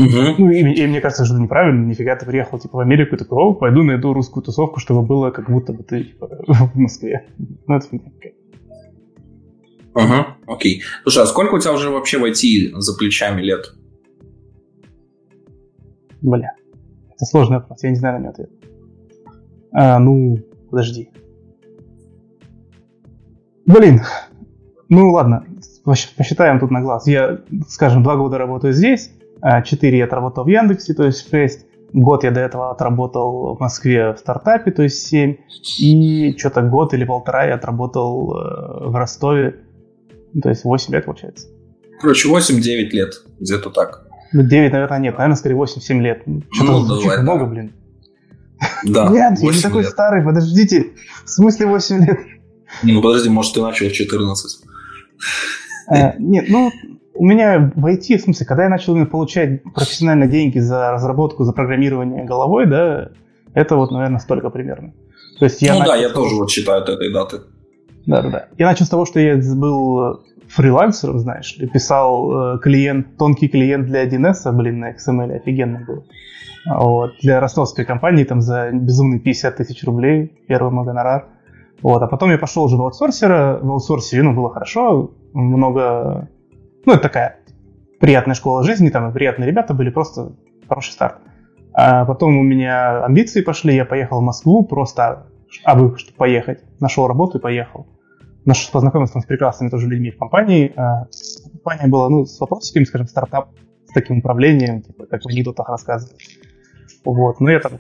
Угу. Ну, и, и мне кажется, что это неправильно. Нифига ты приехал типа в Америку и такой, о, пойду найду русскую тусовку, чтобы было как будто бы ты типа, в Москве. Ну, это фигня Ага, окей. Слушай, а сколько у тебя уже вообще в IT за плечами лет? Бля. Это сложный вопрос, я не знаю на него ответ. А, ну, подожди. Блин, ну ладно, посчитаем тут на глаз. Я, скажем, два года работаю здесь, а четыре я отработал в Яндексе, то есть шесть. Год я до этого отработал в Москве в стартапе, то есть семь. И что-то год или полтора я отработал э, в Ростове, то есть восемь лет получается. Короче, 8-9 лет, где-то так. 9, наверное, нет. Наверное, скорее 8-7 лет. Что-то ну, давай, да. много, блин. Да. Нет, я не такой лет. старый, подождите. В смысле 8 лет? Ну, подожди, может, ты начал в 14. А, нет, ну, у меня в IT, в смысле, когда я начал получать профессионально деньги за разработку, за программирование головой, да, это вот, наверное, столько примерно. То есть я ну да, я тоже вот считаю от этой даты. Да-да-да. Я начал с того, что я был фрилансеров, знаешь ли, писал э, клиент, тонкий клиент для 1С, блин, на XML офигенно был. Вот, для ростовской компании там за безумные 50 тысяч рублей, первый мой гонорар. Вот, а потом я пошел уже в аутсорсера, в аутсорсе, ну, было хорошо, много, ну, это такая приятная школа жизни, там и приятные ребята были, просто хороший старт. А потом у меня амбиции пошли, я поехал в Москву просто, абы, чтобы поехать. Нашел работу и поехал наш познакомился с прекрасными тоже людьми в компании. А, компания была, ну, с вопросиками, скажем, стартап с таким управлением, типа, как в анекдотах рассказывают. Вот, но я там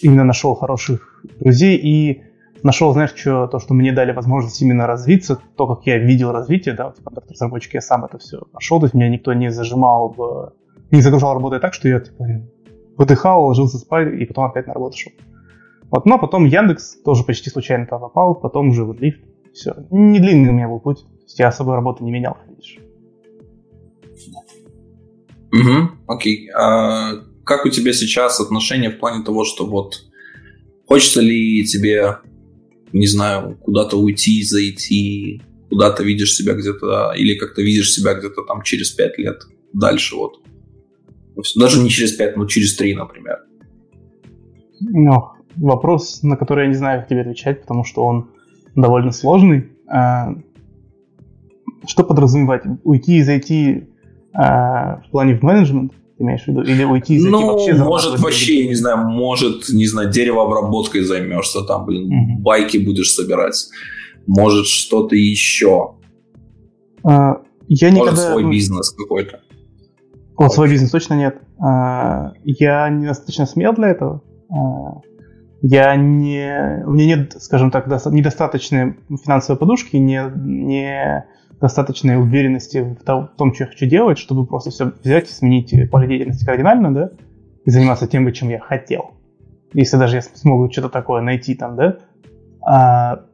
именно нашел хороших друзей и нашел, знаешь, что, то, что мне дали возможность именно развиться, то, как я видел развитие, да, вот в разработчике я сам это все нашел, то есть меня никто не зажимал, в, не загружал работой так, что я, типа, выдыхал, ложился спать и потом опять на работу шел. Вот, но потом Яндекс тоже почти случайно туда попал, потом уже вот лифт. Все. Не длинный у меня был путь. То есть я особо работу не менял, видишь. Угу, окей. А как у тебя сейчас отношения в плане того, что вот хочется ли тебе, не знаю, куда-то уйти, зайти, куда-то видишь себя где-то, или как-то видишь себя где-то там через пять лет дальше вот? Даже не через пять, но через три, например. Ну, вопрос, на который я не знаю, как тебе отвечать, потому что он довольно сложный. А, что подразумевать? Уйти и зайти а, в плане в менеджмент? Ты имеешь в виду? Или уйти и зайти ну, вообще? может вообще, я не знаю, может, не знаю, деревообработкой займешься, там, блин, угу. байки будешь собирать. Может, что-то еще. А, я может, никогда... свой бизнес какой-то. Вот свой бизнес точно нет. А, я недостаточно смел для этого. А, я не, у меня нет, скажем так, недостаточной финансовой подушки, не, не достаточной уверенности в том, в том, что я хочу делать, чтобы просто все взять и сменить поле деятельности кардинально, да, и заниматься тем, чем я хотел. Если даже я смогу что-то такое найти там, да. А,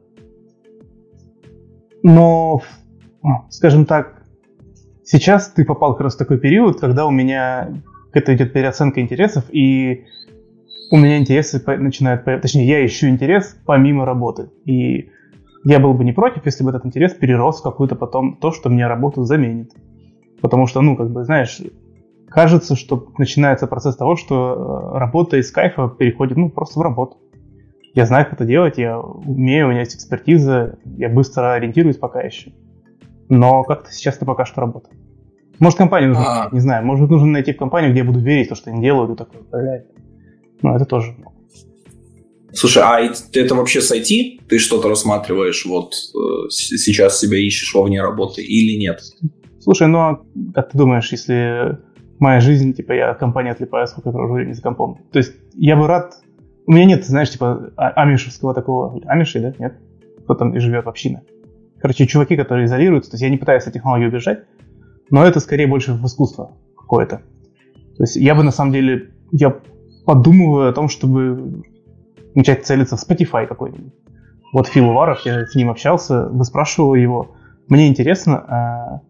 но, скажем так, сейчас ты попал как раз в такой период, когда у меня это идет переоценка интересов, и у меня интересы начинают, точнее, я ищу интерес помимо работы. И я был бы не против, если бы этот интерес перерос в какую-то потом то, что мне работу заменит. Потому что, ну, как бы, знаешь, кажется, что начинается процесс того, что э, работа из кайфа переходит, ну, просто в работу. Я знаю, как это делать, я умею, у меня есть экспертиза, я быстро ориентируюсь пока еще. Но как-то сейчас это пока что работает. Может, компанию нужно, а... не знаю, может, нужно найти в компанию, где я буду верить в то, что они делают, и такое, блядь. Ну, это тоже. Слушай, а это вообще с IT? Ты что-то рассматриваешь, вот э, сейчас себя ищешь во вне работы или нет? Слушай, ну а как ты думаешь, если моя жизнь, типа, я от компании отлипаю, сколько провожу времени за компом? То есть я бы рад... У меня нет, знаешь, типа, а, амишевского такого... Амиши, да? Нет? Кто там и живет в общине. Короче, чуваки, которые изолируются. То есть я не пытаюсь от технологии убежать, но это скорее больше в искусство какое-то. То есть я бы на самом деле... Я подумываю о том, чтобы начать целиться в Spotify какой-нибудь. Вот Фил Уваров, я с ним общался, выспрашивал его. Мне интересно, а,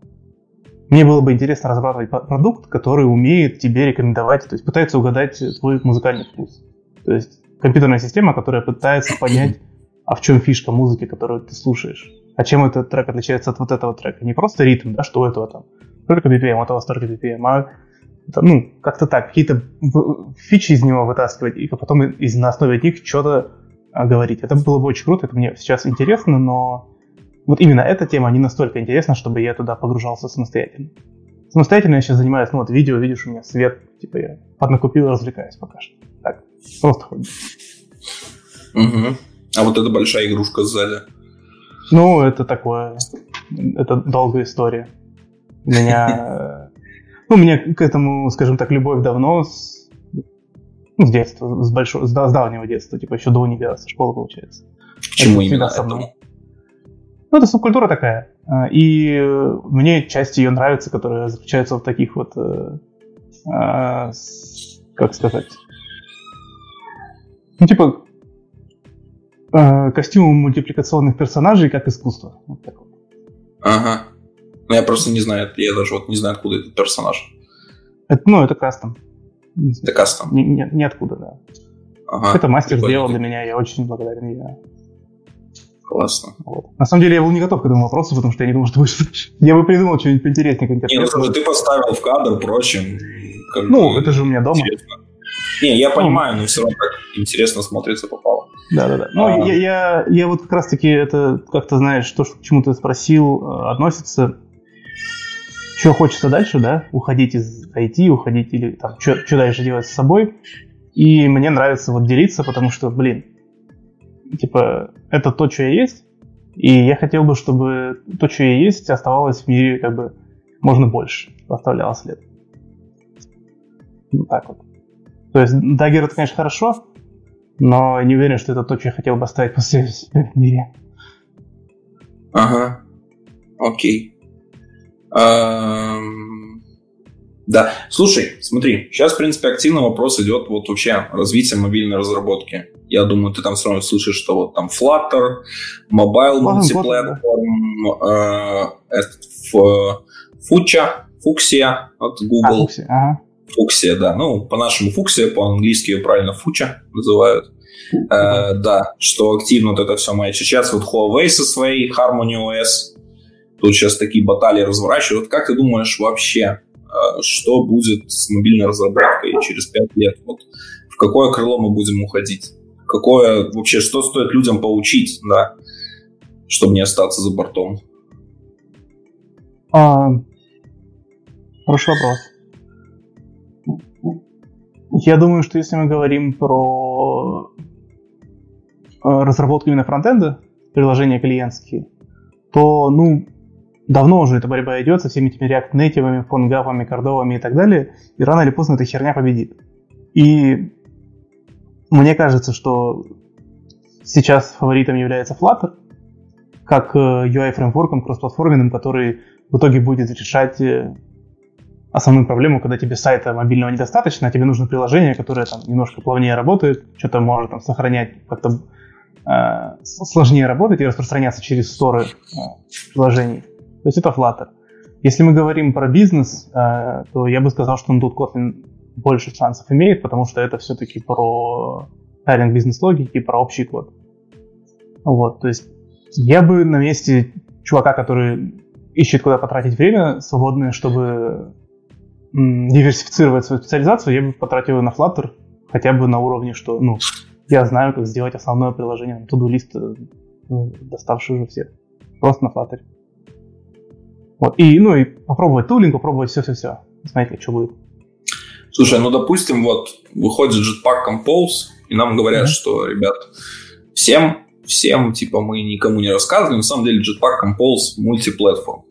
мне было бы интересно разрабатывать продукт, который умеет тебе рекомендовать, то есть пытается угадать твой музыкальный вкус. То есть компьютерная система, которая пытается понять, а в чем фишка музыки, которую ты слушаешь. А чем этот трек отличается от вот этого трека. Не просто ритм, да, что у этого там. Только BPM, у этого столько BPM, а ну, как-то так, какие-то фичи из него вытаскивать, и потом из, на основе них что-то а, говорить. Это было бы очень круто, это мне сейчас интересно, но вот именно эта тема не настолько интересна, чтобы я туда погружался самостоятельно. Самостоятельно я сейчас занимаюсь, ну вот видео, видишь, у меня свет, типа я поднакупил и развлекаюсь пока что. Так, просто ходит. Угу. А вот эта большая игрушка сзади? Ну, это такое, это долгая история. У меня у меня к этому, скажем так, любовь давно, с, ну, с детства, с, большого, с, с давнего детства, типа еще до универа, со школы, получается. Почему это именно со мной. Ну, это субкультура такая. А, и мне часть ее нравится, которая заключается в таких вот, э, а, как сказать, ну, типа, э, костюмы мультипликационных персонажей как искусство. Вот так вот. Ага. Но я просто не знаю, я даже вот не знаю, откуда этот персонаж. Это, ну, это кастом. Это кастом? Не, не, ниоткуда, да. Ага, это мастер сделал для меня, я очень благодарен ей. Классно. Вот. На самом деле я был не готов к этому вопросу, потому что я не думал, что будешь Я бы придумал что-нибудь поинтереснее. Не, ну слушай, ты поставил в кадр, прочим. ну, это же у меня дома. Интересно. Не, я понимаю, но все равно так интересно смотрится попало. Да, да, да. Ну, а... я, я, я вот как раз-таки это, как то знаешь, то, что, к чему ты спросил, э, относится что хочется дальше, да, уходить из IT, уходить или там, что дальше делать с собой. И мне нравится вот делиться, потому что, блин, типа, это то, что я есть, и я хотел бы, чтобы то, что я есть, оставалось в мире как бы можно больше, оставляло след. Вот так вот. То есть Dagger это, конечно, хорошо, но не уверен, что это то, что я хотел бы оставить после себя в мире. Ага. Окей. Да, слушай, смотри, сейчас, в принципе, активный вопрос идет вот вообще развитие мобильной разработки. Я думаю, ты там все равно слышишь, что вот там Flutter, Mobile Multiplatform, э, Fuchsia, Fuchsia от Google. А, ага. Fuchsia, да. Ну, по-нашему Fuchsia, по-английски ее правильно Fuchsia называют. Э, да, что активно вот это все мэчит. Сейчас вот Huawei со своей Harmony OS. Тут сейчас такие баталии разворачивают. Как ты думаешь вообще, а, что будет с мобильной разработкой через 5 лет. Вот в какое крыло мы будем уходить? Какое вообще, что стоит людям поучить, да, чтобы не остаться за бортом? А, хороший вопрос. Я думаю, что если мы говорим про а, разработку именно фронтенда, приложения клиентские, то, ну, давно уже эта борьба идет со всеми этими React Native, фонгапами, кордовами и так далее, и рано или поздно эта херня победит. И мне кажется, что сейчас фаворитом является Flutter, как э, UI-фреймворком кроссплатформенным, который в итоге будет решать э, основную проблему, когда тебе сайта мобильного недостаточно, а тебе нужно приложение, которое там немножко плавнее работает, что-то может там сохранять как-то э, сложнее работать и распространяться через сторы э, приложений. То есть это Flutter. Если мы говорим про бизнес, э, то я бы сказал, что тут Kotlin больше шансов имеет, потому что это все-таки про тайлинг бизнес-логики, про общий код. Вот, то есть я бы на месте чувака, который ищет, куда потратить время свободное, чтобы диверсифицировать свою специализацию, я бы потратил его на Flutter, хотя бы на уровне, что, ну, я знаю, как сделать основное приложение, to-do лист, э, ну, доставший уже всех. Просто на Flutter. Вот. И, ну, и попробовать тулинг, попробовать все-все-все. Знаете, что будет. Слушай, ну, допустим, вот выходит Jetpack Compose, и нам говорят, mm-hmm. что, ребят, всем, всем, типа, мы никому не рассказывали, на самом деле Jetpack Compose мультиплатформ.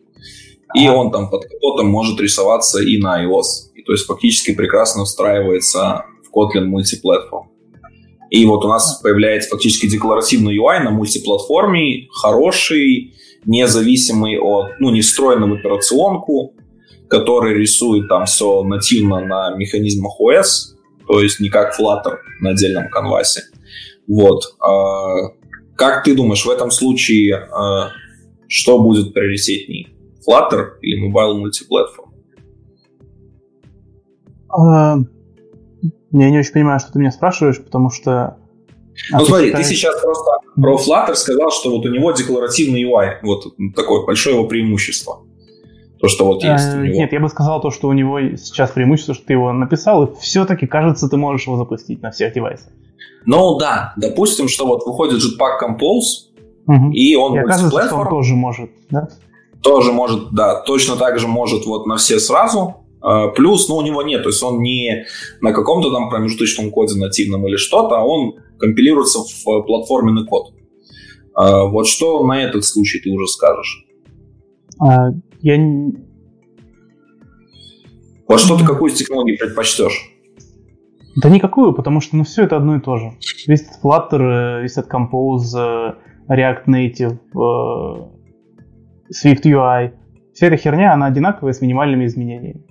И ага. он там под капотом может рисоваться и на iOS. И, то есть фактически прекрасно встраивается в Kotlin мультиплатформ. И вот у нас появляется фактически декларативный UI на мультиплатформе, хороший, независимый от, ну, не встроенный в операционку, который рисует там все нативно на механизмах OS, то есть не как Flutter на отдельном канвасе. Вот. А, как ты думаешь, в этом случае а, что будет приоритетней? Flutter или Mobile Multiplatform? А, я не очень понимаю, что ты меня спрашиваешь, потому что ну, смотри, ты сейчас просто про Flutter сказал, что вот у него декларативный UI. Вот такое большое его преимущество. То, что вот есть у э, него. Нет, я бы сказал то, что у него сейчас преимущество, что ты его написал, и все-таки, кажется, ты можешь его запустить на всех девайсах. Ну да, допустим, что вот выходит Jetpack Compose, угу. и он и оказывается, что он тоже может, да? Тоже может, да, точно так же может вот на все сразу, а, плюс, ну, у него нет, то есть он не на каком-то там промежуточном коде нативном или что-то, а он компилируется в э, платформенный код. А, вот что на этот случай ты уже скажешь? А, я. Вот что ты какую из технологий предпочтешь? Да никакую, потому что ну все это одно и то же. Весь этот Flutter, э, весь этот Compose, э, React Native, Swift UI, вся эта херня, она одинаковая с минимальными изменениями.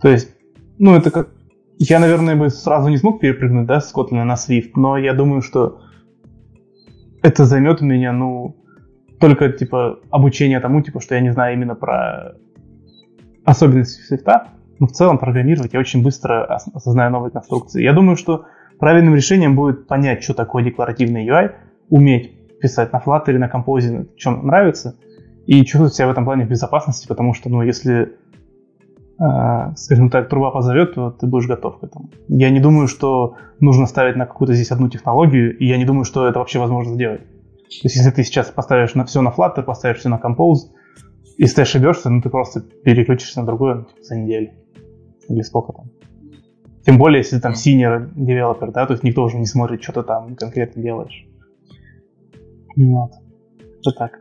То есть, ну, это как... Я, наверное, бы сразу не смог перепрыгнуть, да, с Kotlin на Swift, но я думаю, что это займет у меня, ну, только, типа, обучение тому, типа, что я не знаю именно про особенности свифта, но в целом программировать я очень быстро осознаю новые конструкции. Я думаю, что правильным решением будет понять, что такое декларативный UI, уметь писать на Flutter, на Compose, чем нравится, и чувствовать себя в этом плане в безопасности, потому что, ну, если скажем так, труба позовет, то ты будешь готов к этому. Я не думаю, что нужно ставить на какую-то здесь одну технологию, и я не думаю, что это вообще возможно сделать. То есть, если ты сейчас поставишь на все на Flutter, поставишь все на Compose, и ты ошибешься, ну ты просто переключишься на другое ну, типа, за неделю. Или сколько там. Тем более, если там senior девелопер, да, то есть никто уже не смотрит, что ты там конкретно делаешь. Вот. Это так.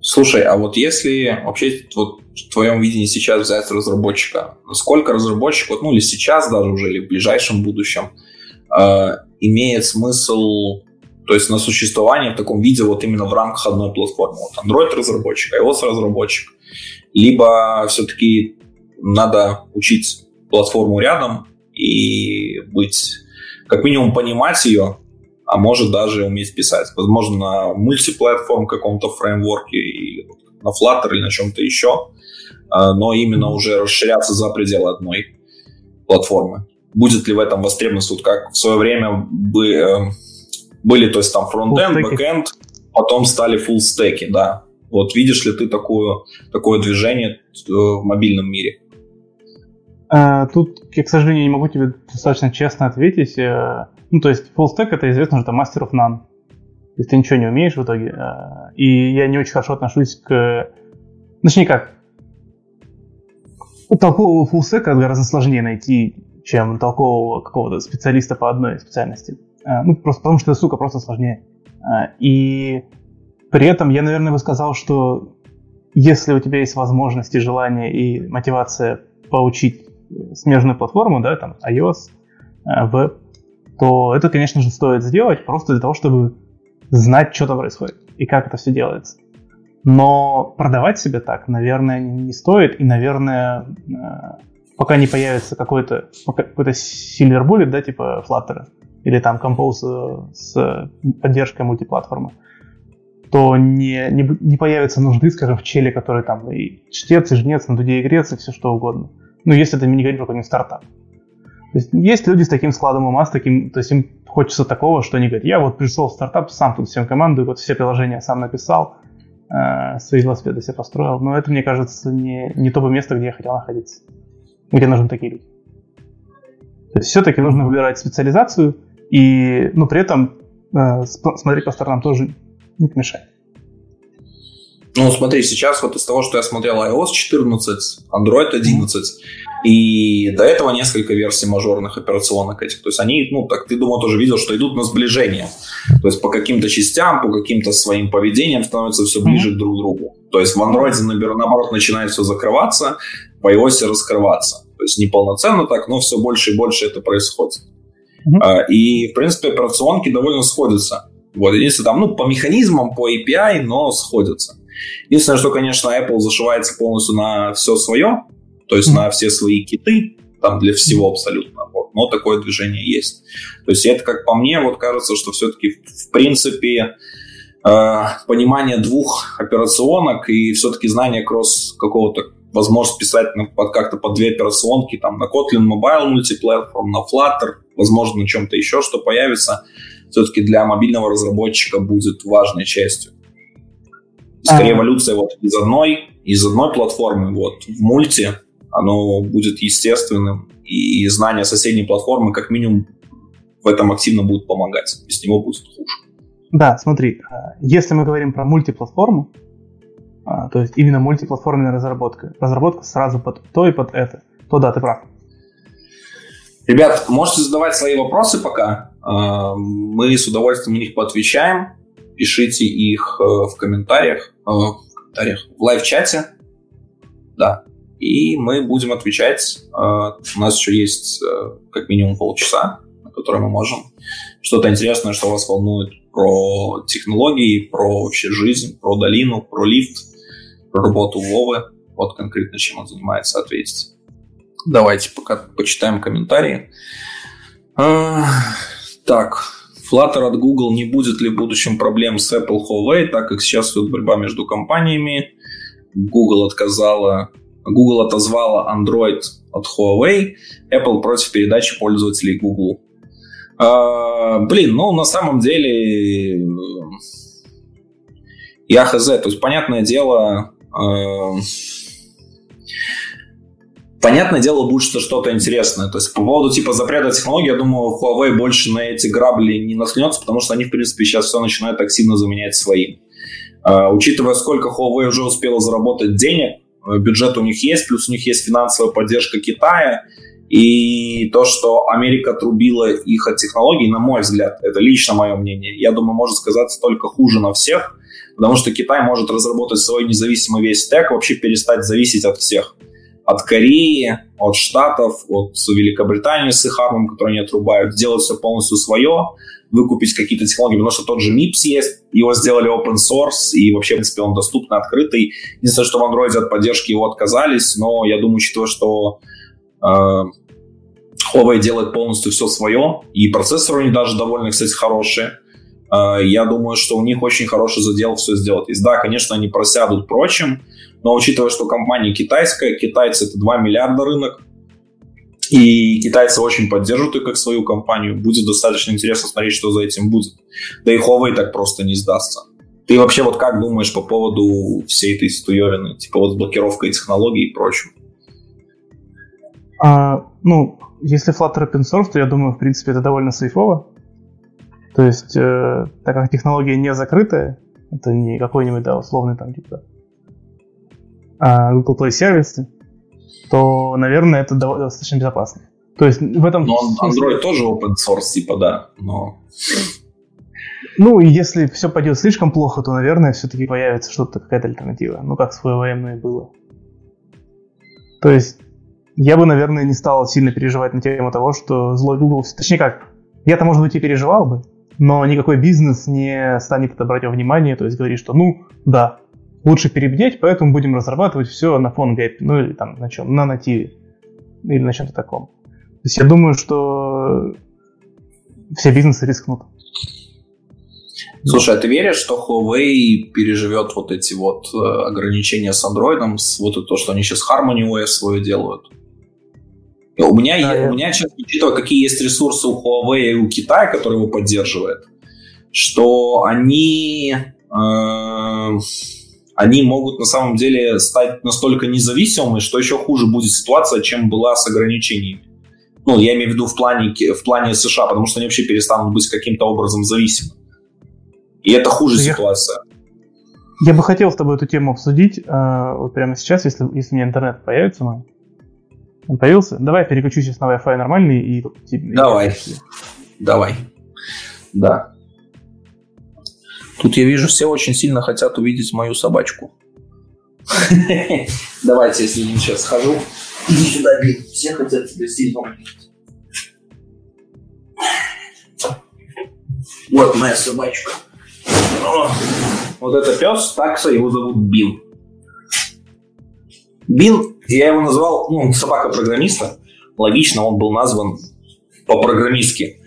Слушай, а вот если вообще вот в твоем видении сейчас взять разработчика, сколько разработчиков, ну или сейчас даже уже, или в ближайшем будущем, э, имеет смысл, то есть на существование в таком виде вот именно в рамках одной платформы, вот Android разработчик, iOS разработчик, либо все-таки надо учить платформу рядом и быть, как минимум, понимать ее, а может даже уметь писать. Возможно, на multiplatform каком-то фреймворке, или на Flutter или на чем-то еще, а, но именно уже расширяться за пределы одной платформы. Будет ли в этом востребованность, вот как в свое время бы, э, были, то есть там фронтенд, бэкенд, потом стали full stack и, да. Вот видишь ли ты такое, такое движение э, в мобильном мире? А, тут, я, к сожалению, не могу тебе достаточно честно ответить. Э, ну, то есть full stack это известно, что master of none. То есть ты ничего не умеешь в итоге. Э, и я не очень хорошо отношусь к... Точнее как, толкового stack гораздо сложнее найти, чем толкового какого-то специалиста по одной специальности. Ну, просто потому что, сука, просто сложнее. И при этом я, наверное, бы сказал, что если у тебя есть возможность и желание и мотивация поучить смежную платформу, да, там iOS, веб, то это, конечно же, стоит сделать просто для того, чтобы знать, что там происходит и как это все делается. Но продавать себя так, наверное, не стоит, и, наверное, э, пока не появится какой-то какой-то silver bullet, да, типа Flutter, или там Compose с поддержкой мультиплатформы, то не, не, не появится нужды, скажем, в челе, который там и чтец, и жнец, на дуде и грец, и все что угодно. Ну, если это не говорить про какой-нибудь стартап. То есть, есть люди с таким складом ума, с таким, то есть им хочется такого, что они говорят, я вот пришел в стартап, сам тут всем командую, вот все приложения сам написал, э, свои велосипеды себе построил. Но это, мне кажется, не, не то бы место, где я хотел находиться. Где нужны такие люди. То есть все-таки нужно выбирать специализацию, и, ну, при этом э, смотреть по сторонам тоже не помешает. Ну, смотри, сейчас вот из того, что я смотрел iOS 14, Android 11, и до этого несколько версий мажорных операционок этих. То есть они, ну, так ты, думаю, тоже видел, что идут на сближение. То есть по каким-то частям, по каким-то своим поведениям становятся все ближе mm-hmm. друг к другу. То есть в Android, наоборот, начинает все закрываться, в iOS раскрываться. То есть неполноценно так, но все больше и больше это происходит. Mm-hmm. И, в принципе, операционки довольно сходятся. Вот, единственное, там, ну, по механизмам, по API, но сходятся. Единственное, что, конечно, Apple зашивается полностью на все свое, то есть mm-hmm. на все свои киты, там для всего абсолютно. Вот. Но такое движение есть. То есть это, как по мне, вот кажется, что все-таки в принципе э, понимание двух операционок и все-таки знание кросс какого-то возможность писать на, под, как-то под две операционки, там, на Kotlin Mobile Multiplatform, на Flutter, возможно, на чем-то еще, что появится, все-таки для мобильного разработчика будет важной частью. Скорее, эволюция вот из одной, из одной платформы вот в мульти, оно будет естественным, и знание соседней платформы как минимум в этом активно будет помогать. Без него будет хуже. Да, смотри, а, если мы говорим про мультиплатформу, а, то есть именно мультиплатформенная разработка, разработка сразу под то и под это, то да, ты прав. Ребят, можете задавать свои вопросы пока. А, мы с удовольствием на них поотвечаем. Пишите их э, в комментариях, э, в комментариях, в лайв-чате. Да. И мы будем отвечать. Э, у нас еще есть как минимум полчаса, на которые мы можем что-то интересное, что вас волнует про технологии, про вообще жизнь, про долину, про лифт, про работу Вовы. Вот конкретно чем он занимается, ответить. Давайте пока почитаем комментарии. Так, Flutter от Google не будет ли в будущем проблем с Apple Huawei, так как сейчас идет борьба между компаниями. Google отказала, Google отозвала Android от Huawei, Apple против передачи пользователей Google. А, блин, ну на самом деле я хз, то есть понятное дело, а, Понятное дело, будет что что-то интересное. То есть по поводу типа запрета технологий, я думаю, Huawei больше на эти грабли не наткнется, потому что они, в принципе, сейчас все начинают активно заменять своим. Uh, учитывая, сколько Huawei уже успела заработать денег, э, бюджет у них есть, плюс у них есть финансовая поддержка Китая, и то, что Америка трубила их от технологий, на мой взгляд, это лично мое мнение, я думаю, может сказаться только хуже на всех, потому что Китай может разработать свой независимый весь стек, вообще перестать зависеть от всех. От Кореи, от Штатов, от Великобритании с их армом, которые они отрубают, сделать все полностью свое, выкупить какие-то технологии, потому что тот же MIPS есть, его сделали open source, и вообще, в принципе, он доступный, открытый. Единственное, что в Android от поддержки его отказались, но я думаю, учитывая, что э, Huawei делает полностью все свое, и процессоры у них даже довольно, кстати, хорошие, э, я думаю, что у них очень хороший задел все сделать. И да, конечно, они просядут прочим, но учитывая, что компания китайская, китайцы это 2 миллиарда рынок, и китайцы очень поддерживают ее как свою компанию. Будет достаточно интересно смотреть, что за этим будет. Да и Huawei так просто не сдастся. Ты вообще вот как думаешь по поводу всей этой стуевины? Типа вот с блокировкой технологий и прочим? А, ну, если Flutter open source, то я думаю, в принципе, это довольно сейфово. То есть, э, так как технология не закрытая, это не какой-нибудь, да, условный там, типа, Google Play сервисы, то, наверное, это достаточно безопасно. То есть в этом... Но Android тоже open source, типа, да, но... Ну, и если все пойдет слишком плохо, то, наверное, все-таки появится что-то, какая-то альтернатива. Ну, как с FWM и было. То есть я бы, наверное, не стал сильно переживать на тему того, что злой Google... Точнее как, я-то, может быть, и переживал бы, но никакой бизнес не станет это брать во внимание, то есть говорить, что, ну, да, лучше перебдеть, поэтому будем разрабатывать все на фон гейт, ну или там на чем, на нативе или на чем-то таком. То есть я думаю, что все бизнесы рискнут. Слушай, а ты веришь, что Huawei переживет вот эти вот э, ограничения с Android, с вот это то, что они сейчас Harmony OS свое делают? У меня, да, я, у меня, честно, учитывая, какие есть ресурсы у Huawei и у Китая, которые его поддерживает, что они э, они могут на самом деле стать настолько независимыми, что еще хуже будет ситуация, чем была с ограничениями. Ну, я имею в виду в плане, в плане США, потому что они вообще перестанут быть каким-то образом зависимы. И это хуже я, ситуация. Я бы хотел с тобой эту тему обсудить э, вот прямо сейчас, если, если мне интернет появится мой. Он появился? Давай переключу сейчас на Wi-Fi нормальный и... Давай. И... Давай. Да. Тут я вижу, все очень сильно хотят увидеть мою собачку. Давайте я с ним сейчас схожу. Иди сюда, Бин. Все хотят тебя сильно увидеть. Вот моя собачка. Вот это пес, такса, его зовут Бин. Бин, я его назвал, ну, собака программиста. Логично, он был назван по-программистски.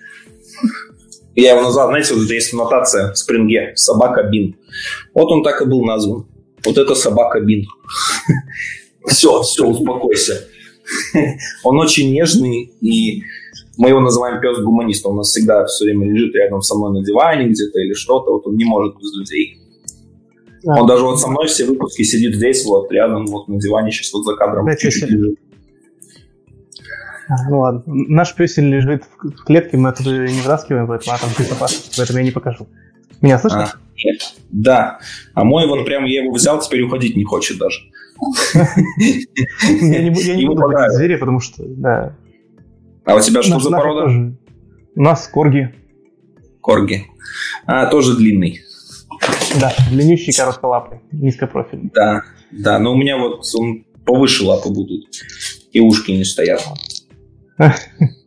Я его назвал, знаете, вот есть нотация в спринге «собака Бин». Вот он так и был назван. Вот это собака Бин. Все, все, успокойся. Он очень нежный, и мы его называем пес гуманист. Он у нас всегда все время лежит рядом со мной на диване где-то или что-то. Вот он не может без людей. Он даже вот со мной все выпуски сидит здесь, вот рядом, вот на диване, сейчас вот за кадром чуть-чуть лежит. Ну ладно. Наш песель лежит в клетке, мы оттуда не вытаскиваем, поэтому там безопасно, поэтому я не покажу. Меня слышно? А, нет. Да. А мой вон прям я его взял, теперь уходить не хочет даже. Я не буду ходить звери, потому что, да. А у тебя что за порода? У нас корги. Корги. А, тоже длинный. Да, длиннющий коротколапый, низкопрофильный. Да, да, но у меня вот он повыше лапы будут, и ушки не стоят.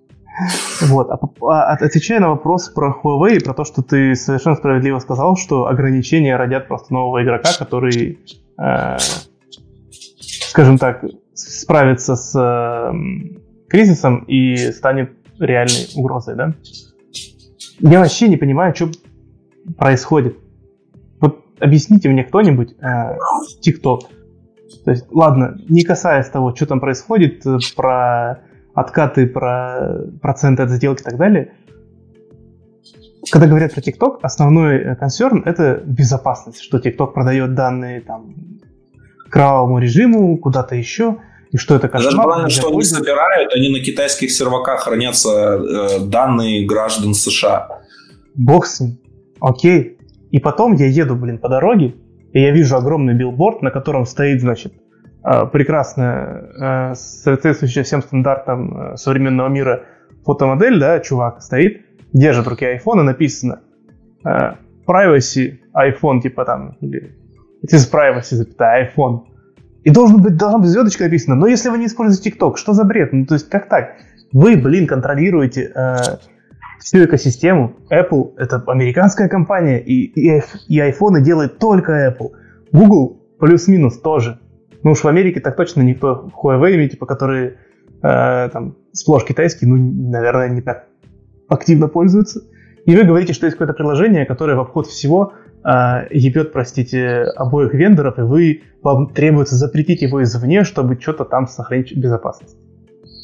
Вот. А, а, отвечая на вопрос про Huawei, про то, что ты совершенно справедливо сказал, что ограничения родят просто нового игрока, который, э, скажем так, справится с э, кризисом и станет реальной угрозой, да? Я вообще не понимаю, что происходит. Вот объясните мне кто-нибудь э, TikTok. То есть, ладно, не касаясь того, что там происходит, э, про откаты, про проценты от сделки и так далее. Когда говорят про TikTok, основной э, консерн — это безопасность, что TikTok продает данные там, кровавому режиму, куда-то еще, и что это кошмар. Даже главное, что они собирают, они на китайских серваках хранятся э, данные граждан США. Бог с ним. Окей. И потом я еду, блин, по дороге, и я вижу огромный билборд, на котором стоит, значит, прекрасная, э, соответствующая всем стандартам э, современного мира фотомодель, да, чувак стоит, держит в руке iPhone, и написано privacy iPhone, типа там, или it is privacy, запятая, iPhone. И должен быть, должна быть звездочка написана. Но если вы не используете TikTok, что за бред? Ну, то есть, как так? Вы, блин, контролируете э, всю экосистему. Apple — это американская компания, и, и, и iPhone делает только Apple. Google плюс-минус тоже. Ну уж в Америке так точно никто Huawei, типа, которые э, там сплошь китайские, ну, наверное, не так активно пользуются. И вы говорите, что есть какое-то приложение, которое в обход всего э, ебет, простите, обоих вендоров, и вы, вам требуется запретить его извне, чтобы что-то там сохранить безопасность.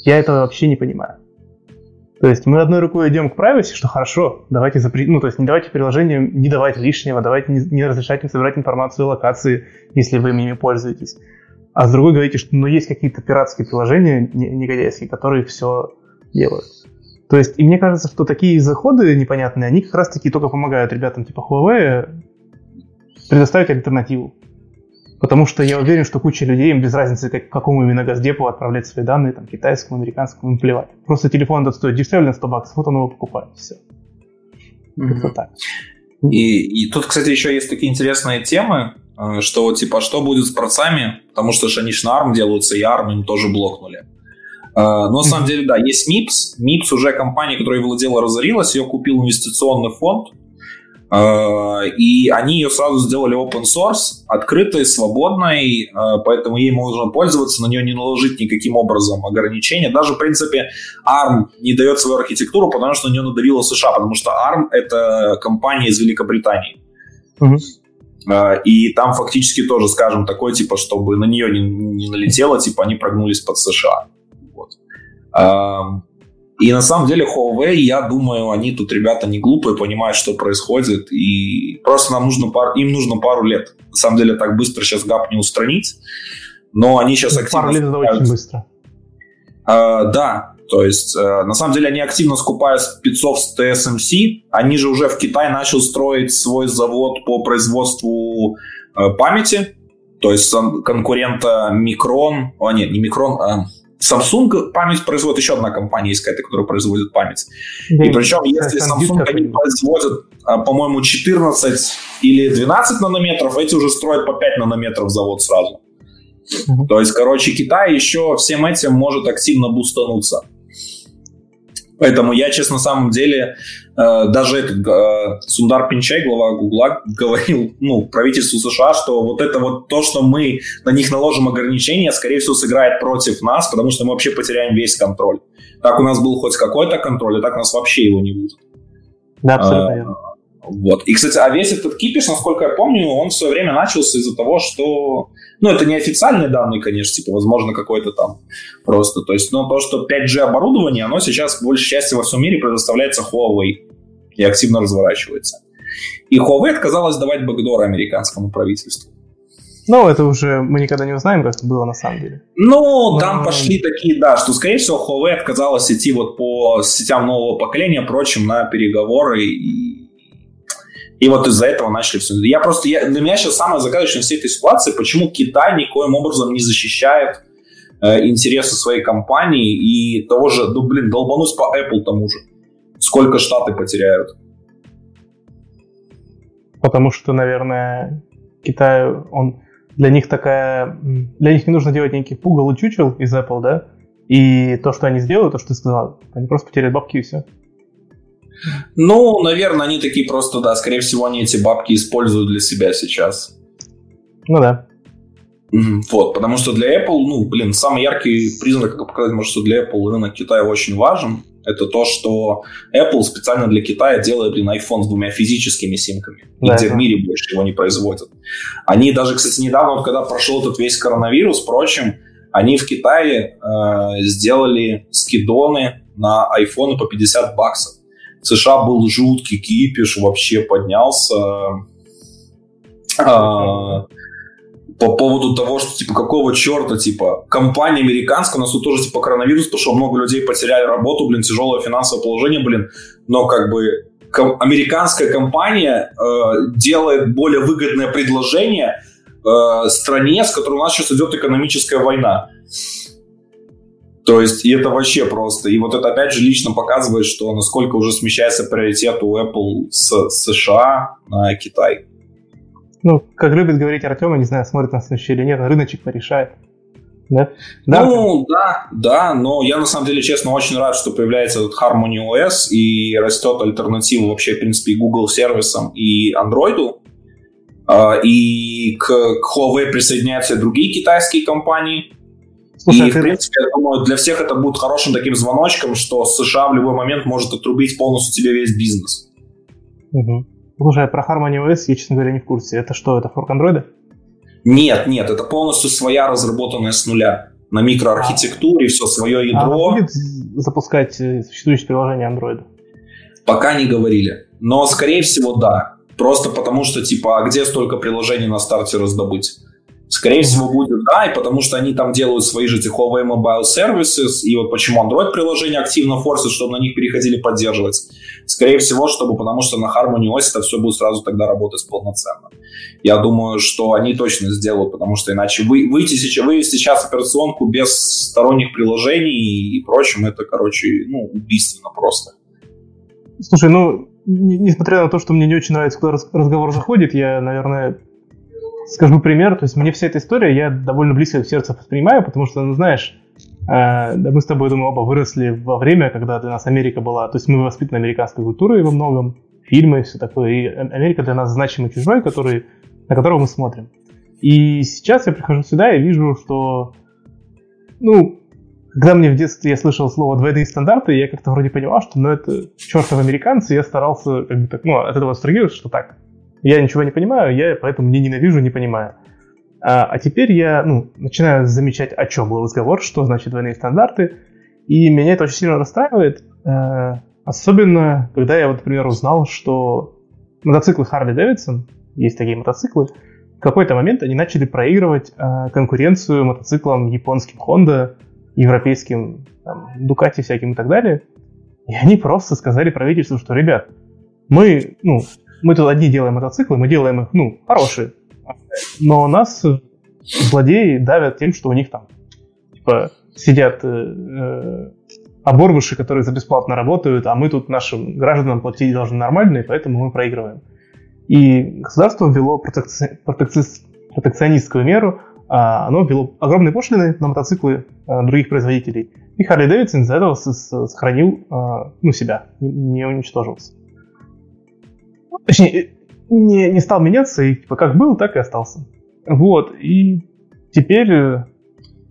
Я этого вообще не понимаю. То есть мы одной рукой идем к privacy, что хорошо, давайте запретить, ну то есть не давайте приложениям не давать лишнего, давайте не, не разрешать им собирать информацию о локации, если вы ими пользуетесь. А с другой говорите, что ну, есть какие-то пиратские приложения негодяйские, которые все делают. То есть, и мне кажется, что такие заходы непонятные, они как раз-таки только помогают ребятам типа Huawei предоставить альтернативу. Потому что я уверен, что куча людей, им без разницы, как, какому именно газдепу отправлять свои данные, там, китайскому, американскому, им плевать. Просто телефон этот стоит дешевле на 100 баксов, вот он его покупает, все. Mm-hmm. Как так. И, и тут, кстати, еще есть такие интересные темы, что вот типа, что будет с процами, потому что же они же на ARM делаются, и ARM им тоже блокнули. Э, но на самом деле, да, есть MIPS. MIPS уже компания, которая владела, разорилась, ее купил инвестиционный фонд, Э, и они ее сразу сделали open source, открытой, свободной, э, поэтому ей можно пользоваться, на нее не наложить никаким образом ограничения. Даже, в принципе, ARM не дает свою архитектуру, потому что на нее надавило США, потому что ARM — это компания из Великобритании. Угу. И там фактически тоже, скажем, такое, типа, чтобы на нее не, не налетело, типа, они прогнулись под США. Вот. Эм, и на самом деле Huawei, я думаю, они тут ребята не глупые, понимают, что происходит, и просто нам нужно пар, им нужно пару лет. На самом деле так быстро сейчас гап не устранить, но они сейчас активно... Пару лет это очень быстро. А, да, то есть, э, на самом деле, они активно скупают спецов с TSMC. Они же уже в Китае начал строить свой завод по производству э, памяти. То есть, конкурента Micron... О, нет, не Micron, а Samsung память производит еще одна компания есть какая-то, которая производит память. Да, и причем, если Samsung они производят, а, по-моему, 14 или 12 нанометров, эти уже строят по 5 нанометров завод сразу. Угу. То есть, короче, Китай еще всем этим может активно бустануться. Поэтому я, честно, на самом деле, э, даже этот э, Сундар Пинчай, глава Гугла, говорил ну, правительству США, что вот это вот то, что мы на них наложим ограничения, скорее всего, сыграет против нас, потому что мы вообще потеряем весь контроль. Так у нас был хоть какой-то контроль, а так у нас вообще его не будет. Да, абсолютно верно. Вот. И, кстати, а весь этот кипиш, насколько я помню, он в свое время начался из-за того, что... Ну, это не официальные данные, конечно, типа, возможно, какой-то там просто. То есть, но то, что 5G оборудование, оно сейчас, в большей части, во всем мире предоставляется Huawei и активно разворачивается. И Huawei отказалась давать бэкдоры американскому правительству. Ну, это уже мы никогда не узнаем, как это было на самом деле. Ну, Но... там пошли такие, да, что, скорее всего, Huawei отказалась идти вот по сетям нового поколения, прочим, на переговоры и и вот из-за этого начали все. Я просто, я, для меня сейчас самое загадочное всей этой ситуации, почему Китай никоим образом не защищает э, интересы своей компании и того же, ну блин, долбанусь по Apple тому же. Сколько штаты потеряют? Потому что, наверное, Китай, он для них такая, для них не нужно делать некий пугал и чучел из Apple, да? И то, что они сделают, то, что ты сказал, они просто потеряют бабки и все. Ну, наверное, они такие просто, да, скорее всего, они эти бабки используют для себя сейчас. Ну да. Вот, потому что для Apple, ну, блин, самый яркий признак, как показать, может, что для Apple рынок Китая очень важен, это то, что Apple специально для Китая делает, блин, iPhone с двумя физическими симками, да, где да. в мире больше его не производят. Они даже, кстати, недавно, когда прошел этот весь коронавирус, впрочем, они в Китае э, сделали скидоны на iPhone по 50 баксов. В США был жуткий кипиш, вообще поднялся. А, по поводу того, что, типа, какого черта, типа, компания американская, у нас тут тоже, типа, коронавирус пошел, много людей потеряли работу, блин, тяжелое финансовое положение, блин, но, как бы, ком- американская компания э, делает более выгодное предложение э, стране, с которой у нас сейчас идет экономическая война. То есть, и это вообще просто. И вот это опять же лично показывает, что насколько уже смещается приоритет у Apple с США на Китай. Ну, как любит говорить Артем, я не знаю, смотрит нас следующий или нет, рыночек порешает. Да? Ну, да, да, но я на самом деле, честно, очень рад, что появляется этот Harmony OS и растет альтернатива вообще, в принципе, и Google сервисам, и Android. А, и к, к Huawei присоединяются другие китайские компании. Слушай, и, а в принципе, я думаю, для всех это будет хорошим таким звоночком, что США в любой момент может отрубить полностью тебе весь бизнес. Угу. Слушай, а про Harmony OS я, честно говоря, не в курсе. Это что, это форк андроида? Нет, нет, это полностью своя разработанная с нуля. На микроархитектуре, а, все свое ядро. А будет запускать э, существующее приложение Android? Пока не говорили. Но, скорее всего, да. Просто потому что, типа, а где столько приложений на старте раздобыть? Скорее всего, будет да, и потому что они там делают свои же Huawei Mobile Services, и вот почему Android-приложения активно форсят, чтобы на них переходили поддерживать. Скорее всего, чтобы, потому что на Harmony OS это все будет сразу тогда работать полноценно. Я думаю, что они точно сделают, потому что иначе вы, выйти сейчас, вывести сейчас операционку без сторонних приложений и прочим, это, короче, ну, убийственно просто. Слушай, ну, несмотря на то, что мне не очень нравится, куда разговор заходит, я, наверное, скажу пример. То есть мне вся эта история, я довольно близко к сердцу воспринимаю, потому что, ну, знаешь, э, мы с тобой, думаю, оба выросли во время, когда для нас Америка была... То есть мы воспитаны американской культурой во многом, фильмы и все такое. И Америка для нас значимый чужой, который, на которого мы смотрим. И сейчас я прихожу сюда и вижу, что, ну, когда мне в детстве я слышал слово двойные стандарты, я как-то вроде понимал, что ну, это чертов американцы, я старался как бы так, ну, от этого абстрагироваться, что так, я ничего не понимаю, я поэтому не ненавижу, не понимаю. А, а теперь я ну, начинаю замечать, о чем был разговор, что значит двойные стандарты, и меня это очень сильно расстраивает, э, особенно когда я, вот, например, узнал, что мотоциклы Harley Davidson, есть такие мотоциклы, в какой-то момент они начали проигрывать э, конкуренцию мотоциклам японским Honda, европейским там, Ducati всяким и так далее. И они просто сказали правительству, что, ребят, мы, ну, мы тут одни делаем мотоциклы, мы делаем их, ну, хорошие. Но нас злодеи давят тем, что у них там, типа, сидят э, э, оборвыши, которые за бесплатно работают, а мы тут нашим гражданам платить должны нормально, и поэтому мы проигрываем. И государство ввело протекци... Протекци... протекционистскую меру, а оно ввело огромные пошлины на мотоциклы а, других производителей. И Харли Дэвидсон из-за этого сохранил а, ну, себя, не уничтожился. Точнее, не, не стал меняться, и типа как был, так и остался. Вот, и теперь э,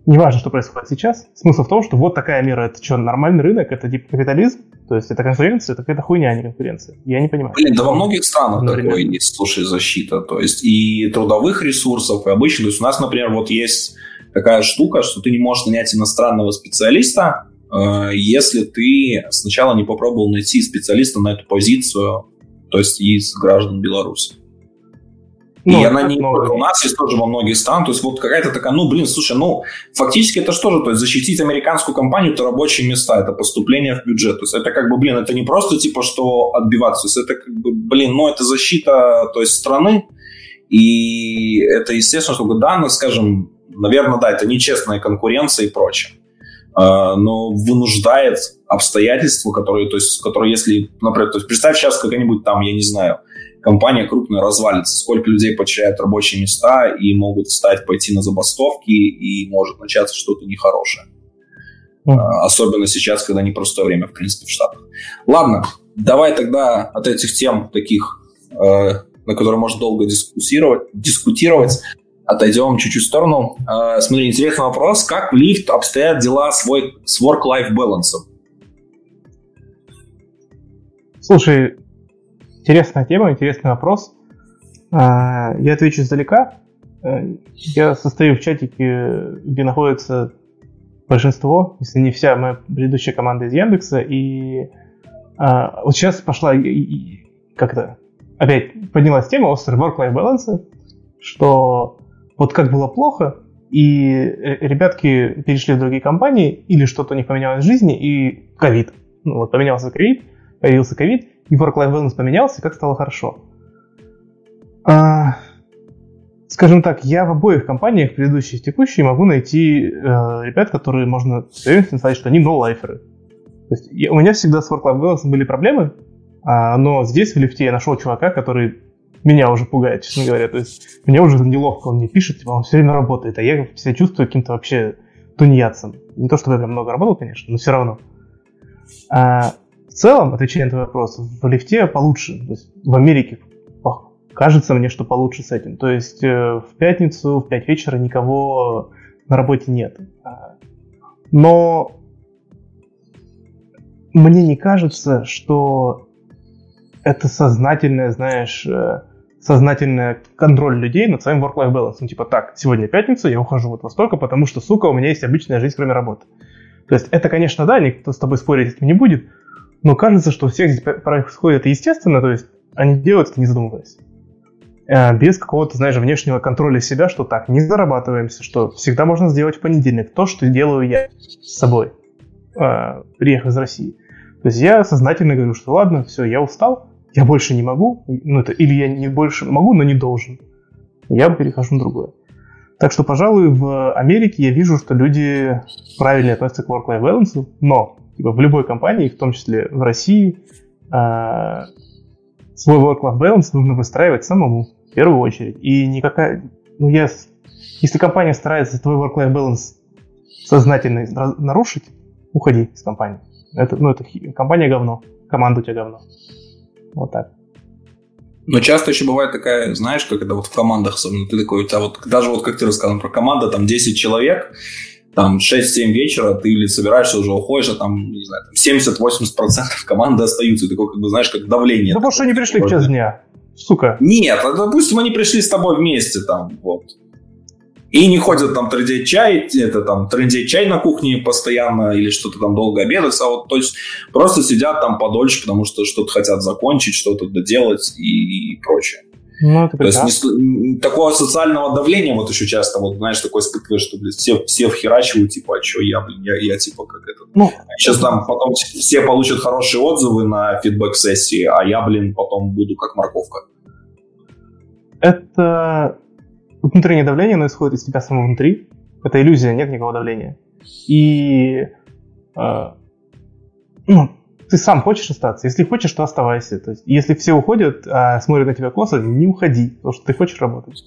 неважно, что происходит сейчас. Смысл в том, что вот такая мера, это что, нормальный рынок, это типа капитализм, то есть это конкуренция, это какая-то хуйня, а не конкуренция. Я не понимаю. Блин, да во многих странах например. такое есть, слушай, защита. То есть и трудовых ресурсов, и обычно. То есть у нас, например, вот есть такая штука, что ты не можешь нанять иностранного специалиста, э, если ты сначала не попробовал найти специалиста на эту позицию то есть из граждан Беларуси. Ну, и она не много. у нас есть тоже во многих странах. То есть вот какая-то такая, ну, блин, слушай, ну, фактически это что же? То есть защитить американскую компанию – это рабочие места, это поступление в бюджет. То есть это как бы, блин, это не просто типа, что отбиваться. То есть это как бы, блин, ну, это защита, то есть страны. И это, естественно, что, да, ну, скажем, наверное, да, это нечестная конкуренция и прочее. А, но вынуждает обстоятельства, которые, то есть, которые, если, например, то есть представь сейчас какая-нибудь там, я не знаю, компания крупная развалится, сколько людей потеряют рабочие места и могут встать, пойти на забастовки, и может начаться что-то нехорошее. Mm. Особенно сейчас, когда непростое время, в принципе, в Штатах. Ладно, давай тогда от этих тем таких, э, на которые можно долго дискуссировать, дискутировать, отойдем чуть-чуть в сторону. Э, смотри, интересный вопрос. Как в лифт обстоят дела свой, с work-life balance? Слушай, интересная тема, интересный вопрос. Э, я отвечу издалека. Э, я состою в чатике, где находится большинство, если не вся моя предыдущая команда из Яндекса, и э, вот сейчас пошла как-то опять поднялась тема острый work-life balance, что вот как было плохо, и э, ребятки перешли в другие компании, или что-то у них поменялось в жизни, и ковид. Ну, вот поменялся ковид, появился ковид, и work-life balance поменялся, как стало хорошо. А, скажем так, я в обоих компаниях, предыдущих и текущей, могу найти э, ребят, которые можно с уверенностью сказать, что они no-лайферы. То есть я, у меня всегда с work-life balance были проблемы, а, но здесь в лифте я нашел чувака, который меня уже пугает, честно говоря. То есть мне уже неловко, он мне пишет, типа, он все время работает, а я себя чувствую каким-то вообще тунеядцем. Не то, чтобы я прям много работал, конечно, но все равно. А в целом, отвечая на твой вопрос, в лифте получше. То есть в Америке кажется мне, что получше с этим. То есть э, в пятницу в 5 вечера никого на работе нет. А, но мне не кажется, что это сознательное, знаешь, э, сознательный контроль людей над своим work-life balance. Ну, типа, так, сегодня пятница, я ухожу вот во столько, потому что, сука, у меня есть обычная жизнь, кроме работы. То есть, это, конечно, да, никто с тобой спорить этим не будет, но кажется, что у всех здесь происходит это естественно, то есть, они делают это не задумываясь. Э, без какого-то, знаешь, внешнего контроля себя, что так, не зарабатываемся, что всегда можно сделать в понедельник то, что делаю я с собой, э, приехав из России. То есть я сознательно говорю, что ладно, все, я устал, я больше не могу, ну это или я не больше могу, но не должен. Я перехожу на другое. Так что, пожалуй, в Америке я вижу, что люди правильно относятся к work-life balance, но типа, в любой компании, в том числе в России, э, свой work-life balance нужно выстраивать самому, в первую очередь. И никакая... Ну, я... Если компания старается твой work-life balance сознательно нарушить, уходи из компании. Это, ну, это компания говно, команда у тебя говно. Вот так. Но часто еще бывает такая, знаешь, это вот в командах особенно, ты такой, тебя вот, даже вот как ты рассказал про команда, там 10 человек, там 6-7 вечера, ты или собираешься, уже уходишь, а там, не знаю, 70-80% команды остаются. И такое, как бы, знаешь, как давление. Ну, потому что они пришли в час дня. Сука. Нет, а, допустим, они пришли с тобой вместе там, вот. И не ходят там трындеть чай, это там трындеть чай на кухне постоянно или что-то там долго обедать, а вот то есть просто сидят там подольше, потому что что-то хотят закончить, что-то доделать и, и прочее. Ну, это То есть не, такого социального давления вот еще часто, вот знаешь, такое испытываешь, что блин, все, все вхерачивают, типа, а что я, блин, я, я типа как это. Ну, Сейчас это... там потом все получат хорошие отзывы на фидбэк-сессии, а я, блин, потом буду как морковка. Это внутреннее давление, оно исходит из тебя самого внутри. Это иллюзия, нет никакого давления. И э, ну, ты сам хочешь остаться. Если хочешь, то оставайся. То есть, если все уходят, а смотрят на тебя косо, не уходи, потому что ты хочешь работать.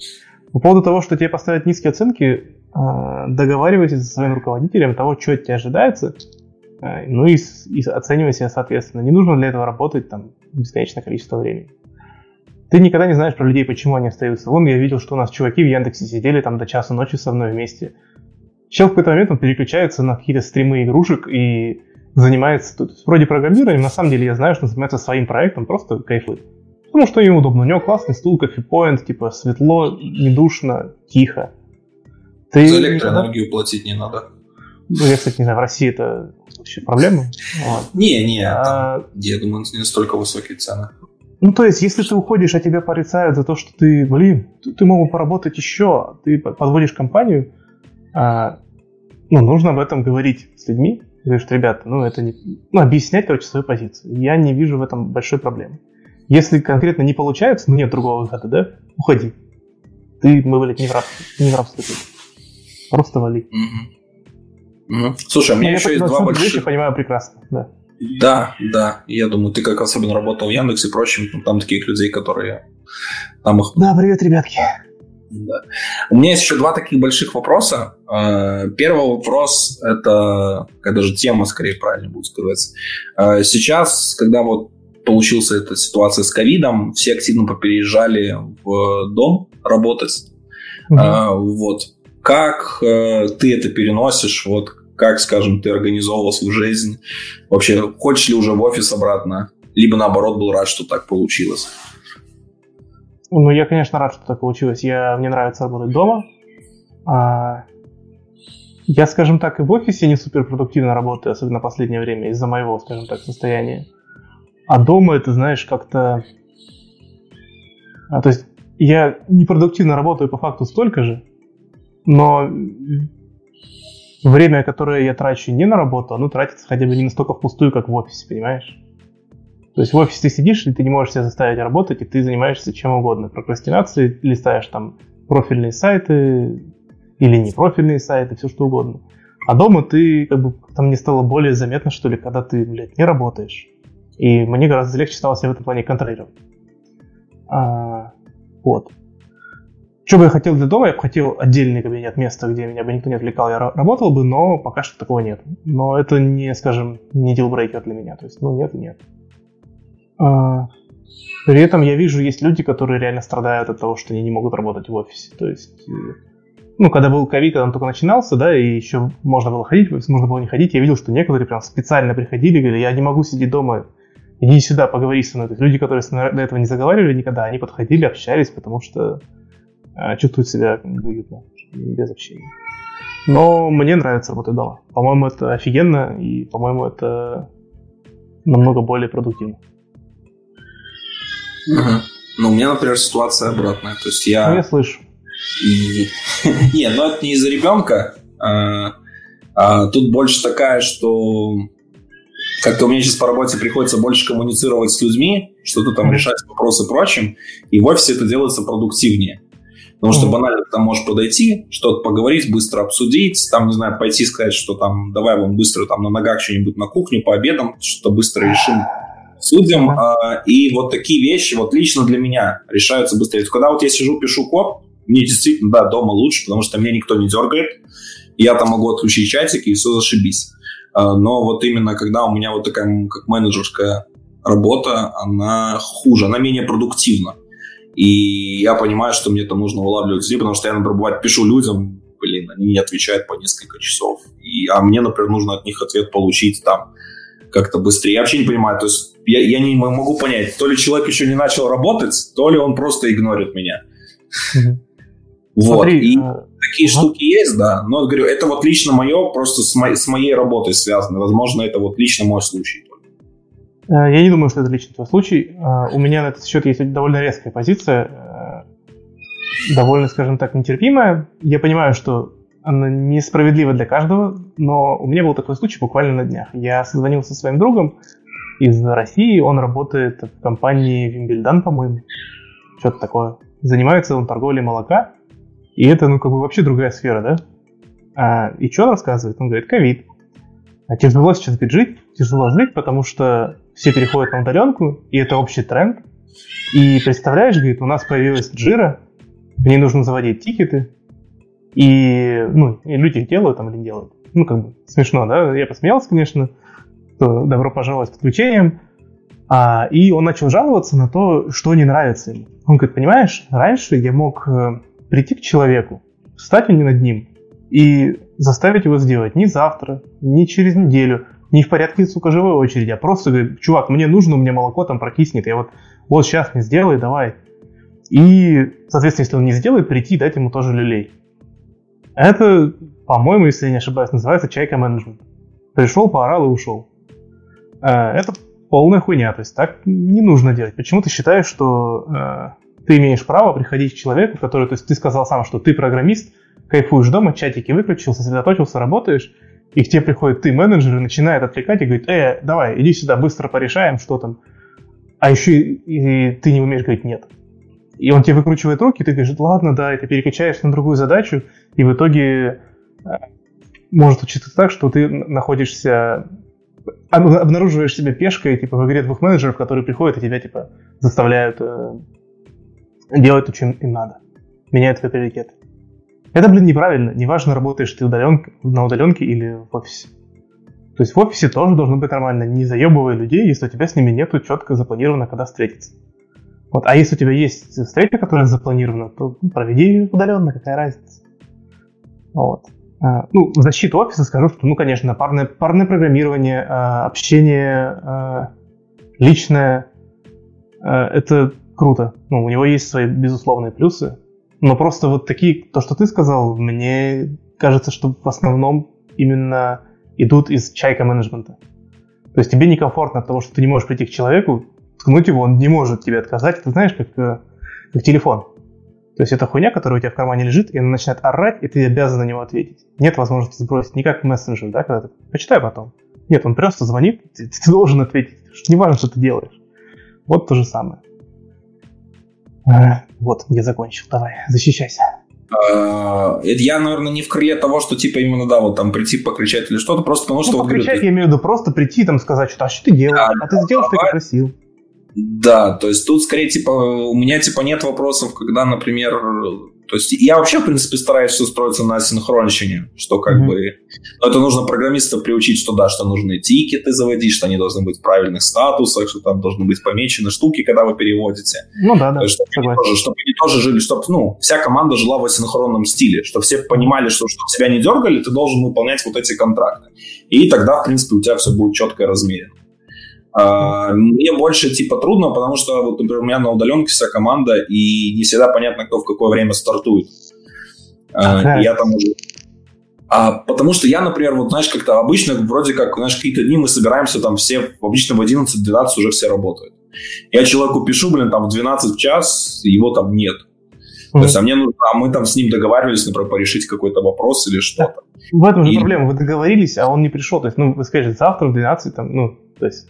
По поводу того, что тебе поставят низкие оценки, а, договаривайся со своим руководителем того, что от тебя ожидается, а, ну и, и оценивай себя соответственно. Не нужно для этого работать там бесконечное количество времени. Ты никогда не знаешь про людей, почему они остаются. Вон я видел, что у нас чуваки в Яндексе сидели там до часа ночи со мной вместе. Чел в какой-то момент он переключается на какие-то стримы игрушек и занимается тут, вроде программированием, на самом деле я знаю, что он занимается своим проектом, просто кайфует. Потому что ему удобно. У него классный стул, кофе-поинт, типа светло, недушно, тихо. Ты За электроэнергию никогда... платить не надо. Ну, я, кстати, не знаю, в России это вообще проблема. Вот. Не, не, а... я думаю, не настолько высокие цены. Ну, то есть, если ты уходишь, а тебя порицают за то, что ты, блин, ты, ты мог бы поработать еще, ты подводишь компанию, а, ну, нужно об этом говорить с людьми, говоришь, ребята, ну это не... Ну, объяснять, короче, свою позицию. Я не вижу в этом большой проблемы. Если конкретно не получается, ну нет другого выхода, да, уходи. Ты, мы, блядь, не в рабстве, не в рабстве ты. Просто вали. Угу. Угу. Слушай, у меня я еще есть два больших... Я понимаю прекрасно, да. Да, да. Я думаю, ты как особенно работал в Яндексе и прочим, ну, там таких людей, которые там их... Да, привет, ребятки. Да. У меня есть еще два таких больших вопроса. Э, первый вопрос – это, какая даже тема, скорее, правильно будет сказать. Э, сейчас, когда вот получился эта ситуация с ковидом, все активно попереезжали в дом работать. Угу. Вот. Как ты это переносишь? Вот как, скажем, ты организовывал свою жизнь? Вообще, хочешь ли уже в офис обратно? Либо, наоборот, был рад, что так получилось? Ну, я, конечно, рад, что так получилось. Я, мне нравится работать дома. А, я, скажем так, и в офисе не супер продуктивно работаю, особенно в последнее время, из-за моего, скажем так, состояния. А дома это, знаешь, как-то... А, то есть я непродуктивно работаю по факту столько же, но время, которое я трачу не на работу, оно тратится хотя бы не настолько впустую, как в офисе, понимаешь? То есть в офисе ты сидишь, и ты не можешь себя заставить работать, и ты занимаешься чем угодно. Прокрастинацией, листаешь там профильные сайты или не профильные сайты, все что угодно. А дома ты, как бы, там мне стало более заметно, что ли, когда ты, блядь, не работаешь. И мне гораздо легче стало себя в этом плане контролировать. А, Вот. Что бы я хотел для дома? Я бы хотел отдельный кабинет, место, где меня бы никто не отвлекал, я работал бы, но пока что такого нет. Но это не, скажем, не дилбрейкер для меня. То есть, ну, нет и нет. А, при этом я вижу, есть люди, которые реально страдают от того, что они не могут работать в офисе. То есть, э, ну, когда был ковид, когда он только начинался, да, и еще можно было ходить, можно было не ходить, я видел, что некоторые прям специально приходили говорили, я не могу сидеть дома, иди сюда, поговори со мной. То есть люди, которые до этого не заговаривали никогда, они подходили, общались, потому что э, чувствуют себя уютно, без общения. Но мне нравится работать дома. По-моему, это офигенно, и, по-моему, это намного более продуктивно. Угу. Ну, у меня, например, ситуация обратная. То есть я... Ну, я слышу. Не, ну это не из-за ребенка. А, а, тут больше такая, что как-то у меня сейчас по работе приходится больше коммуницировать с людьми, что-то там решать вопросы прочим, и в офисе это делается продуктивнее. Потому что банально ты там можешь подойти, что-то поговорить, быстро обсудить, там, не знаю, пойти сказать, что там, давай вам быстро там на ногах что-нибудь на кухню, по обедам, что-то быстро решим судьям. Mm-hmm. И вот такие вещи вот лично для меня решаются быстрее. Когда вот я сижу, пишу код, мне действительно, да, дома лучше, потому что меня никто не дергает. Я там могу отключить чатик, и все зашибись. А, но вот именно когда у меня вот такая как менеджерская работа, она хуже, она менее продуктивна. И я понимаю, что мне там нужно вылавливать людей, потому что я, например, бывает, пишу людям, блин, они не отвечают по несколько часов. И, а мне, например, нужно от них ответ получить там как-то быстрее. Я вообще не понимаю, то есть я, я не могу понять, то ли человек еще не начал работать, то ли он просто игнорит меня. Вот, Смотри, и э... такие штуки есть, да, но, говорю, это вот лично мое, просто с, мо- с моей работой связано. Возможно, это вот лично мой случай. Э, я не думаю, что это лично твой случай. Э, у меня на этот счет есть довольно резкая позиция, довольно, скажем так, нетерпимая. Я понимаю, что она несправедлива для каждого, но у меня был такой случай буквально на днях. Я созвонился со своим другом, из России. Он работает в компании Вимбельдан, по-моему. Что-то такое. Занимается он торговлей молока. И это, ну, как бы вообще другая сфера, да? А, и что он рассказывает? Он говорит, ковид. А тяжело сейчас жить, тяжело жить, потому что все переходят на удаленку, и это общий тренд. И представляешь, говорит, у нас появилась джира, в ней нужно заводить тикеты, и, ну, и люди их делают там или не делают. Ну, как бы смешно, да? Я посмеялся, конечно, что добро пожаловать с подключением. А, и он начал жаловаться на то, что не нравится ему. Он говорит, понимаешь, раньше я мог э, прийти к человеку, встать над ним и заставить его сделать не завтра, не через неделю, не в порядке, сука, живой очереди, а просто говорит, чувак, мне нужно, у меня молоко там прокиснет, я вот, вот сейчас не сделай, давай. И, соответственно, если он не сделает, прийти и дать ему тоже люлей. Это, по-моему, если я не ошибаюсь, называется чайка менеджмент. Пришел, поорал и ушел. Э, это полная хуйня, то есть так не нужно делать. Почему ты считаешь, что э, ты имеешь право приходить к человеку, который, то есть ты сказал сам, что ты программист, кайфуешь дома, чатики выключил, сосредоточился, работаешь, и к тебе приходит ты менеджер и начинает отвлекать и говорит, э, давай, иди сюда, быстро порешаем, что там. А еще и, и ты не умеешь говорить нет. И он тебе выкручивает руки, ты говоришь, ладно, да, и ты переключаешь на другую задачу, и в итоге э, может случиться так, что ты находишься обнаруживаешь себя пешкой, типа, в игре двух менеджеров, которые приходят и тебя, типа, заставляют э, делать то, чем им надо. Меняют твой приоритет. Это, блин, неправильно. Неважно, работаешь ты удален, на удаленке или в офисе. То есть в офисе тоже должно быть нормально. Не заебывай людей, если у тебя с ними нету четко запланировано, когда встретиться. Вот. А если у тебя есть встреча, которая запланирована, то ну, проведи удаленно, какая разница. Вот. А, ну, в защиту офиса скажу, что, ну, конечно, парное, парное программирование, а, общение а, личное, это круто. Ну, у него есть свои безусловные плюсы. Но просто вот такие, то, что ты сказал, мне кажется, что в основном именно идут из чайка менеджмента. То есть тебе некомфортно от того, что ты не можешь прийти к человеку, ткнуть его, он не может тебе отказать. Ты знаешь, как, э, как телефон. То есть это хуйня, которая у тебя в кармане лежит, и она начинает орать, и ты обязан на него ответить. Нет возможности сбросить, не как мессенджер, да, когда ты почитай потом. Нет, он просто звонит, ты, ты должен ответить. Не важно, что ты делаешь. Вот то же самое. А, вот, я закончил. Давай, защищайся. А, это я, наверное, не в крыле того, что типа именно, да, вот там прийти покричать или что-то, просто потому ну, что... покричать, вот, я имею в виду просто прийти там сказать, что а что ты делаешь? Да, а ты сделал, что я просил. Да, то есть тут скорее типа у меня типа нет вопросов, когда, например, то есть я вообще, в принципе, стараюсь все строиться на синхронщине, что как mm-hmm. бы... Но это нужно программистов приучить, что да, что нужны тикеты заводить, что они должны быть в правильных статусах, что там должны быть помечены штуки, когда вы переводите. Ну да, да. То есть, чтобы, они тоже, чтобы они тоже жили, чтобы, ну, вся команда жила в асинхронном стиле, чтобы все понимали, что чтобы тебя не дергали, ты должен выполнять вот эти контракты. И тогда, в принципе, у тебя все будет четко и размеренно. Uh, мне больше типа трудно, потому что вот, например, у меня на удаленке вся команда, и не всегда понятно, кто в какое время стартует. Uh, я там уже... А, потому что я, например, вот знаешь, как-то обычно вроде как, знаешь, какие-то дни мы собираемся там все, обычно в 11-12 уже все работают. Я человеку пишу, блин, там в 12 в час, его там нет. Mm-hmm. То есть, а мне нужно, а мы там с ним договаривались, например, порешить какой-то вопрос или что-то. В этом же и... проблема, вы договорились, а он не пришел. То есть, ну, вы скажете, завтра в 12, там, ну, то есть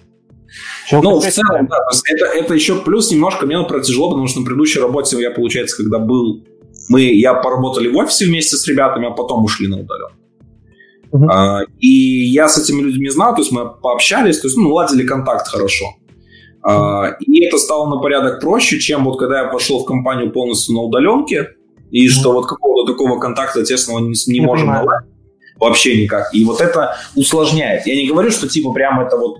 Человек ну, в целом, да, это, это еще плюс немножко мне, например, тяжело, потому что на предыдущей работе я, получается, когда был, мы, я поработали в офисе вместе с ребятами, а потом ушли на удаленку. Uh-huh. А, и я с этими людьми знал, то есть мы пообщались, то есть ну, наладили контакт хорошо. А, и это стало на порядок проще, чем вот когда я пошел в компанию полностью на удаленке, и что вот какого-то такого контакта тесного не, не можем наладить вообще никак. И вот это усложняет. Я не говорю, что типа прямо это вот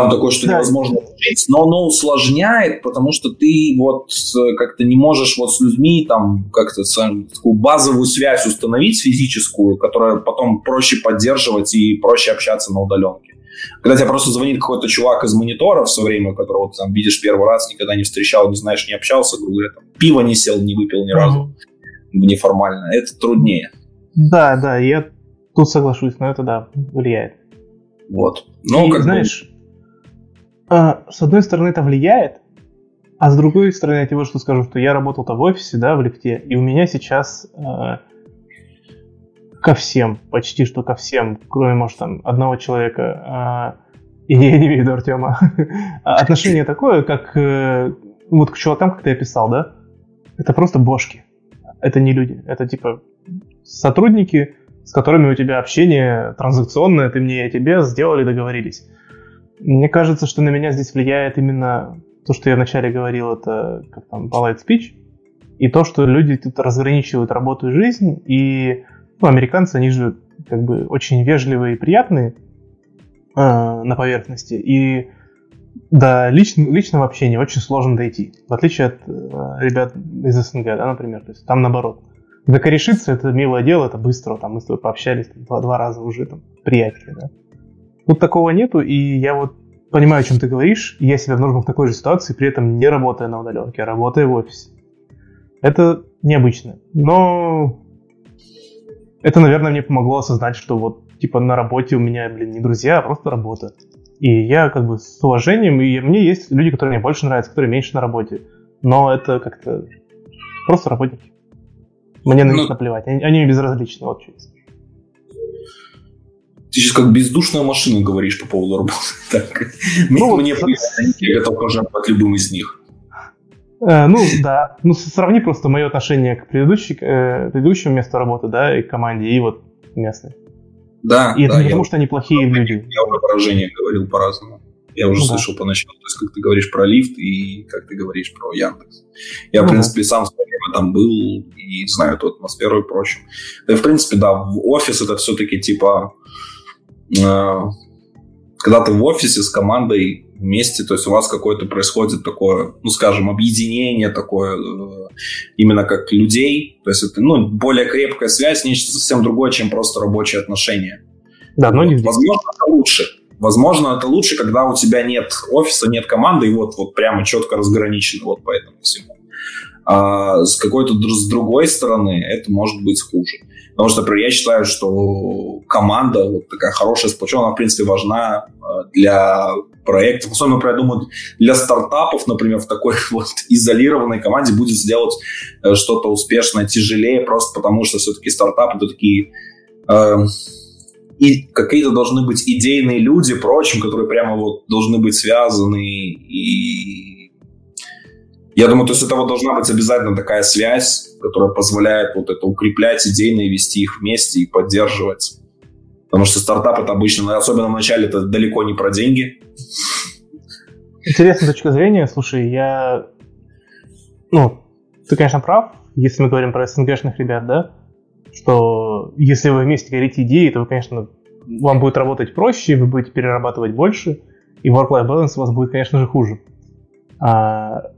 там такое, что да. невозможно жить, но оно усложняет, потому что ты вот как-то не можешь вот с людьми там как-то такую базовую связь установить физическую, которая потом проще поддерживать и проще общаться на удаленке. Когда тебе просто звонит какой-то чувак из монитора все время, которого ты там видишь первый раз, никогда не встречал, не знаешь, не общался, грубо говоря, там, пиво не сел, не выпил ни разу, mm-hmm. неформально, это труднее. Да, да, я тут соглашусь, но это, да, влияет. Вот. И, как знаешь, а, с одной стороны, это влияет, а с другой стороны, я тебе вот что скажу, что я работал-то в офисе, да, в лифте, и у меня сейчас э, ко всем, почти что ко всем, кроме, может, там, одного человека, э, и я не имею в виду Артема, отношение такое, как э, вот к чувакам, как ты описал, да, это просто бошки. Это не люди. Это типа сотрудники, с которыми у тебя общение транзакционное, ты мне, я тебе, сделали, договорились. Мне кажется, что на меня здесь влияет именно то, что я вначале говорил, это как там polite speech, и то, что люди тут разграничивают работу и жизнь, и ну, американцы, они же как бы очень вежливые и приятные э, на поверхности, и до лич, личного общения очень сложно дойти, в отличие от э, ребят из СНГ, да, например, то есть там наоборот. Когда корешиться, это милое дело, это быстро, там мы с тобой пообщались там, два, два раза уже, там, приятели, да. Тут такого нету, и я вот понимаю, о чем ты говоришь. Я себя обнаружил в такой же ситуации, при этом не работая на удаленке, а работая в офисе. Это необычно. Но это, наверное, мне помогло осознать, что вот типа на работе у меня, блин, не друзья, а просто работа. И я как бы с уважением, и мне есть люди, которые мне больше нравятся, которые меньше на работе. Но это как-то просто работники. Мне на них ну, наплевать, они, они мне безразличны, вот что. Ты сейчас как бездушная машина говоришь по поводу работы. Так. Ну, мне я готов пожертвовать любым из них. Э, ну, да. Ну, сравни просто мое отношение к предыдущей, э, предыдущему месту работы, да, и команде, и вот местной. Да, И да, это не потому, что они плохие люди. Я уже выражение говорил по-разному. Я уже ну, слышал да. поначалу, то есть как ты говоришь про лифт и как ты говоришь про Яндекс. Я, ну, в принципе, сам в время там был и знаю эту атмосферу и прочее. Да, в принципе, да, в офис это все-таки типа когда ты в офисе с командой вместе, то есть у вас какое-то происходит такое, ну, скажем, объединение такое, э, именно как людей, то есть это, ну, более крепкая связь, нечто совсем другое, чем просто рабочие отношения. Да, но не вот. Возможно, это лучше. Возможно, это лучше, когда у тебя нет офиса, нет команды, и вот, вот прямо четко разграничено вот по этому всему. А с какой-то с другой стороны это может быть хуже. Потому что, например, я считаю, что команда, вот такая хорошая, сплоченная, она, в принципе, важна э, для проектов. Особенно, например, я думаю, для стартапов, например, в такой вот изолированной команде будет сделать э, что-то успешное тяжелее, просто потому что все-таки стартапы это такие... Э, и какие-то должны быть идейные люди, прочим, которые прямо вот должны быть связаны и я думаю, то есть это вот должна быть обязательно такая связь, которая позволяет вот это укреплять идейно и вести их вместе и поддерживать. Потому что стартап это обычно, особенно в начале, это далеко не про деньги. Интересная точка зрения. Слушай, я... Ну, ты, конечно, прав, если мы говорим про СНГшных ребят, да? Что если вы вместе горите идеей, то вы, конечно, вам будет работать проще, вы будете перерабатывать больше, и work-life balance у вас будет, конечно же, хуже. А...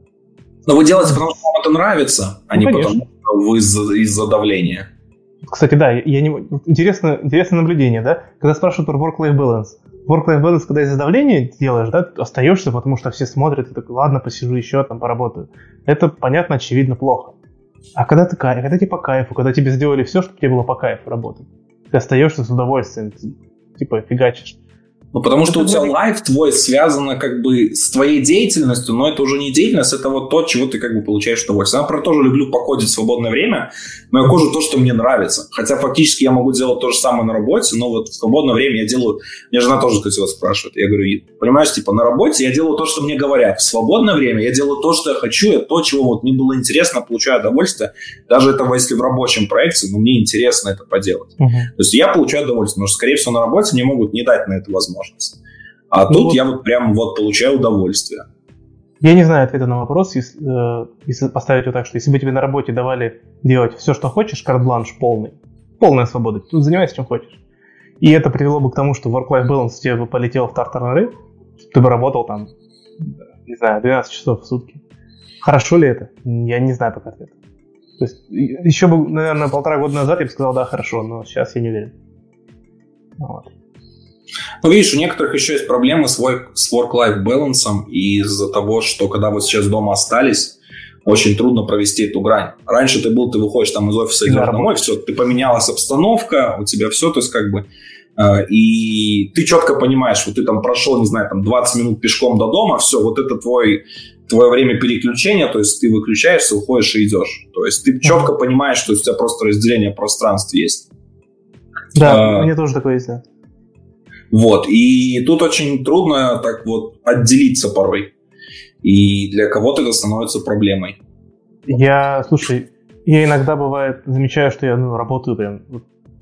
Но вы делаете, потому что вам это нравится, а ну, не конечно. потому что вы из-за, из давления. Кстати, да, я не... интересно, интересное наблюдение, да? Когда спрашивают про work-life balance, work-life balance, когда из-за давления делаешь, да, остаешься, потому что все смотрят, и такой, ладно, посижу еще, там, поработаю. Это, понятно, очевидно, плохо. А когда ты кайф, когда тебе по кайфу, когда тебе сделали все, чтобы тебе было по кайфу работать, ты остаешься с удовольствием, ты, типа, фигачишь. Ну, потому что у тебя лайф твой связано как бы с твоей деятельностью, но это уже не деятельность, это вот то, чего ты как бы получаешь удовольствие. Я, например, тоже люблю покодить в свободное время, но я кожу то, что мне нравится. Хотя фактически я могу делать то же самое на работе, но вот в свободное время я делаю... Мне жена тоже, кстати, вот спрашивает. Я говорю, понимаешь, типа на работе я делаю то, что мне говорят. В свободное время я делаю то, что я хочу, это то, чего вот мне было интересно, получаю удовольствие. Даже это если в рабочем проекте, но мне интересно это поделать. Uh-huh. То есть я получаю удовольствие, потому что, скорее всего, на работе мне могут не дать на это возможность возможность. А ну, тут вот. я вот прям вот получаю удовольствие. Я не знаю ответа на вопрос, если, э, если поставить вот так, что если бы тебе на работе давали делать все, что хочешь, карт-бланш полный, полная свобода, тут занимайся чем хочешь. И это привело бы к тому, что work-life balance у тебя бы полетел в тартарары, ты бы работал там, не знаю, 12 часов в сутки. Хорошо ли это? Я не знаю пока ответа. То есть еще бы, наверное, полтора года назад я бы сказал, да, хорошо, но сейчас я не уверен. Вот. Ну, видишь, у некоторых еще есть проблемы с, work-life balance из-за того, что когда вы сейчас дома остались, очень трудно провести эту грань. Раньше ты был, ты выходишь там из офиса, идешь да, домой, все, ты поменялась обстановка, у тебя все, то есть как бы э, и ты четко понимаешь, вот ты там прошел, не знаю, там 20 минут пешком до дома, все, вот это твой, твое время переключения, то есть ты выключаешься, уходишь и идешь. То есть ты четко понимаешь, что у тебя просто разделение пространств есть. Да, а, у меня тоже такое есть, да. Вот. И тут очень трудно так вот отделиться порой. И для кого-то это становится проблемой. Я, слушай, я иногда бывает замечаю, что я ну, работаю прям,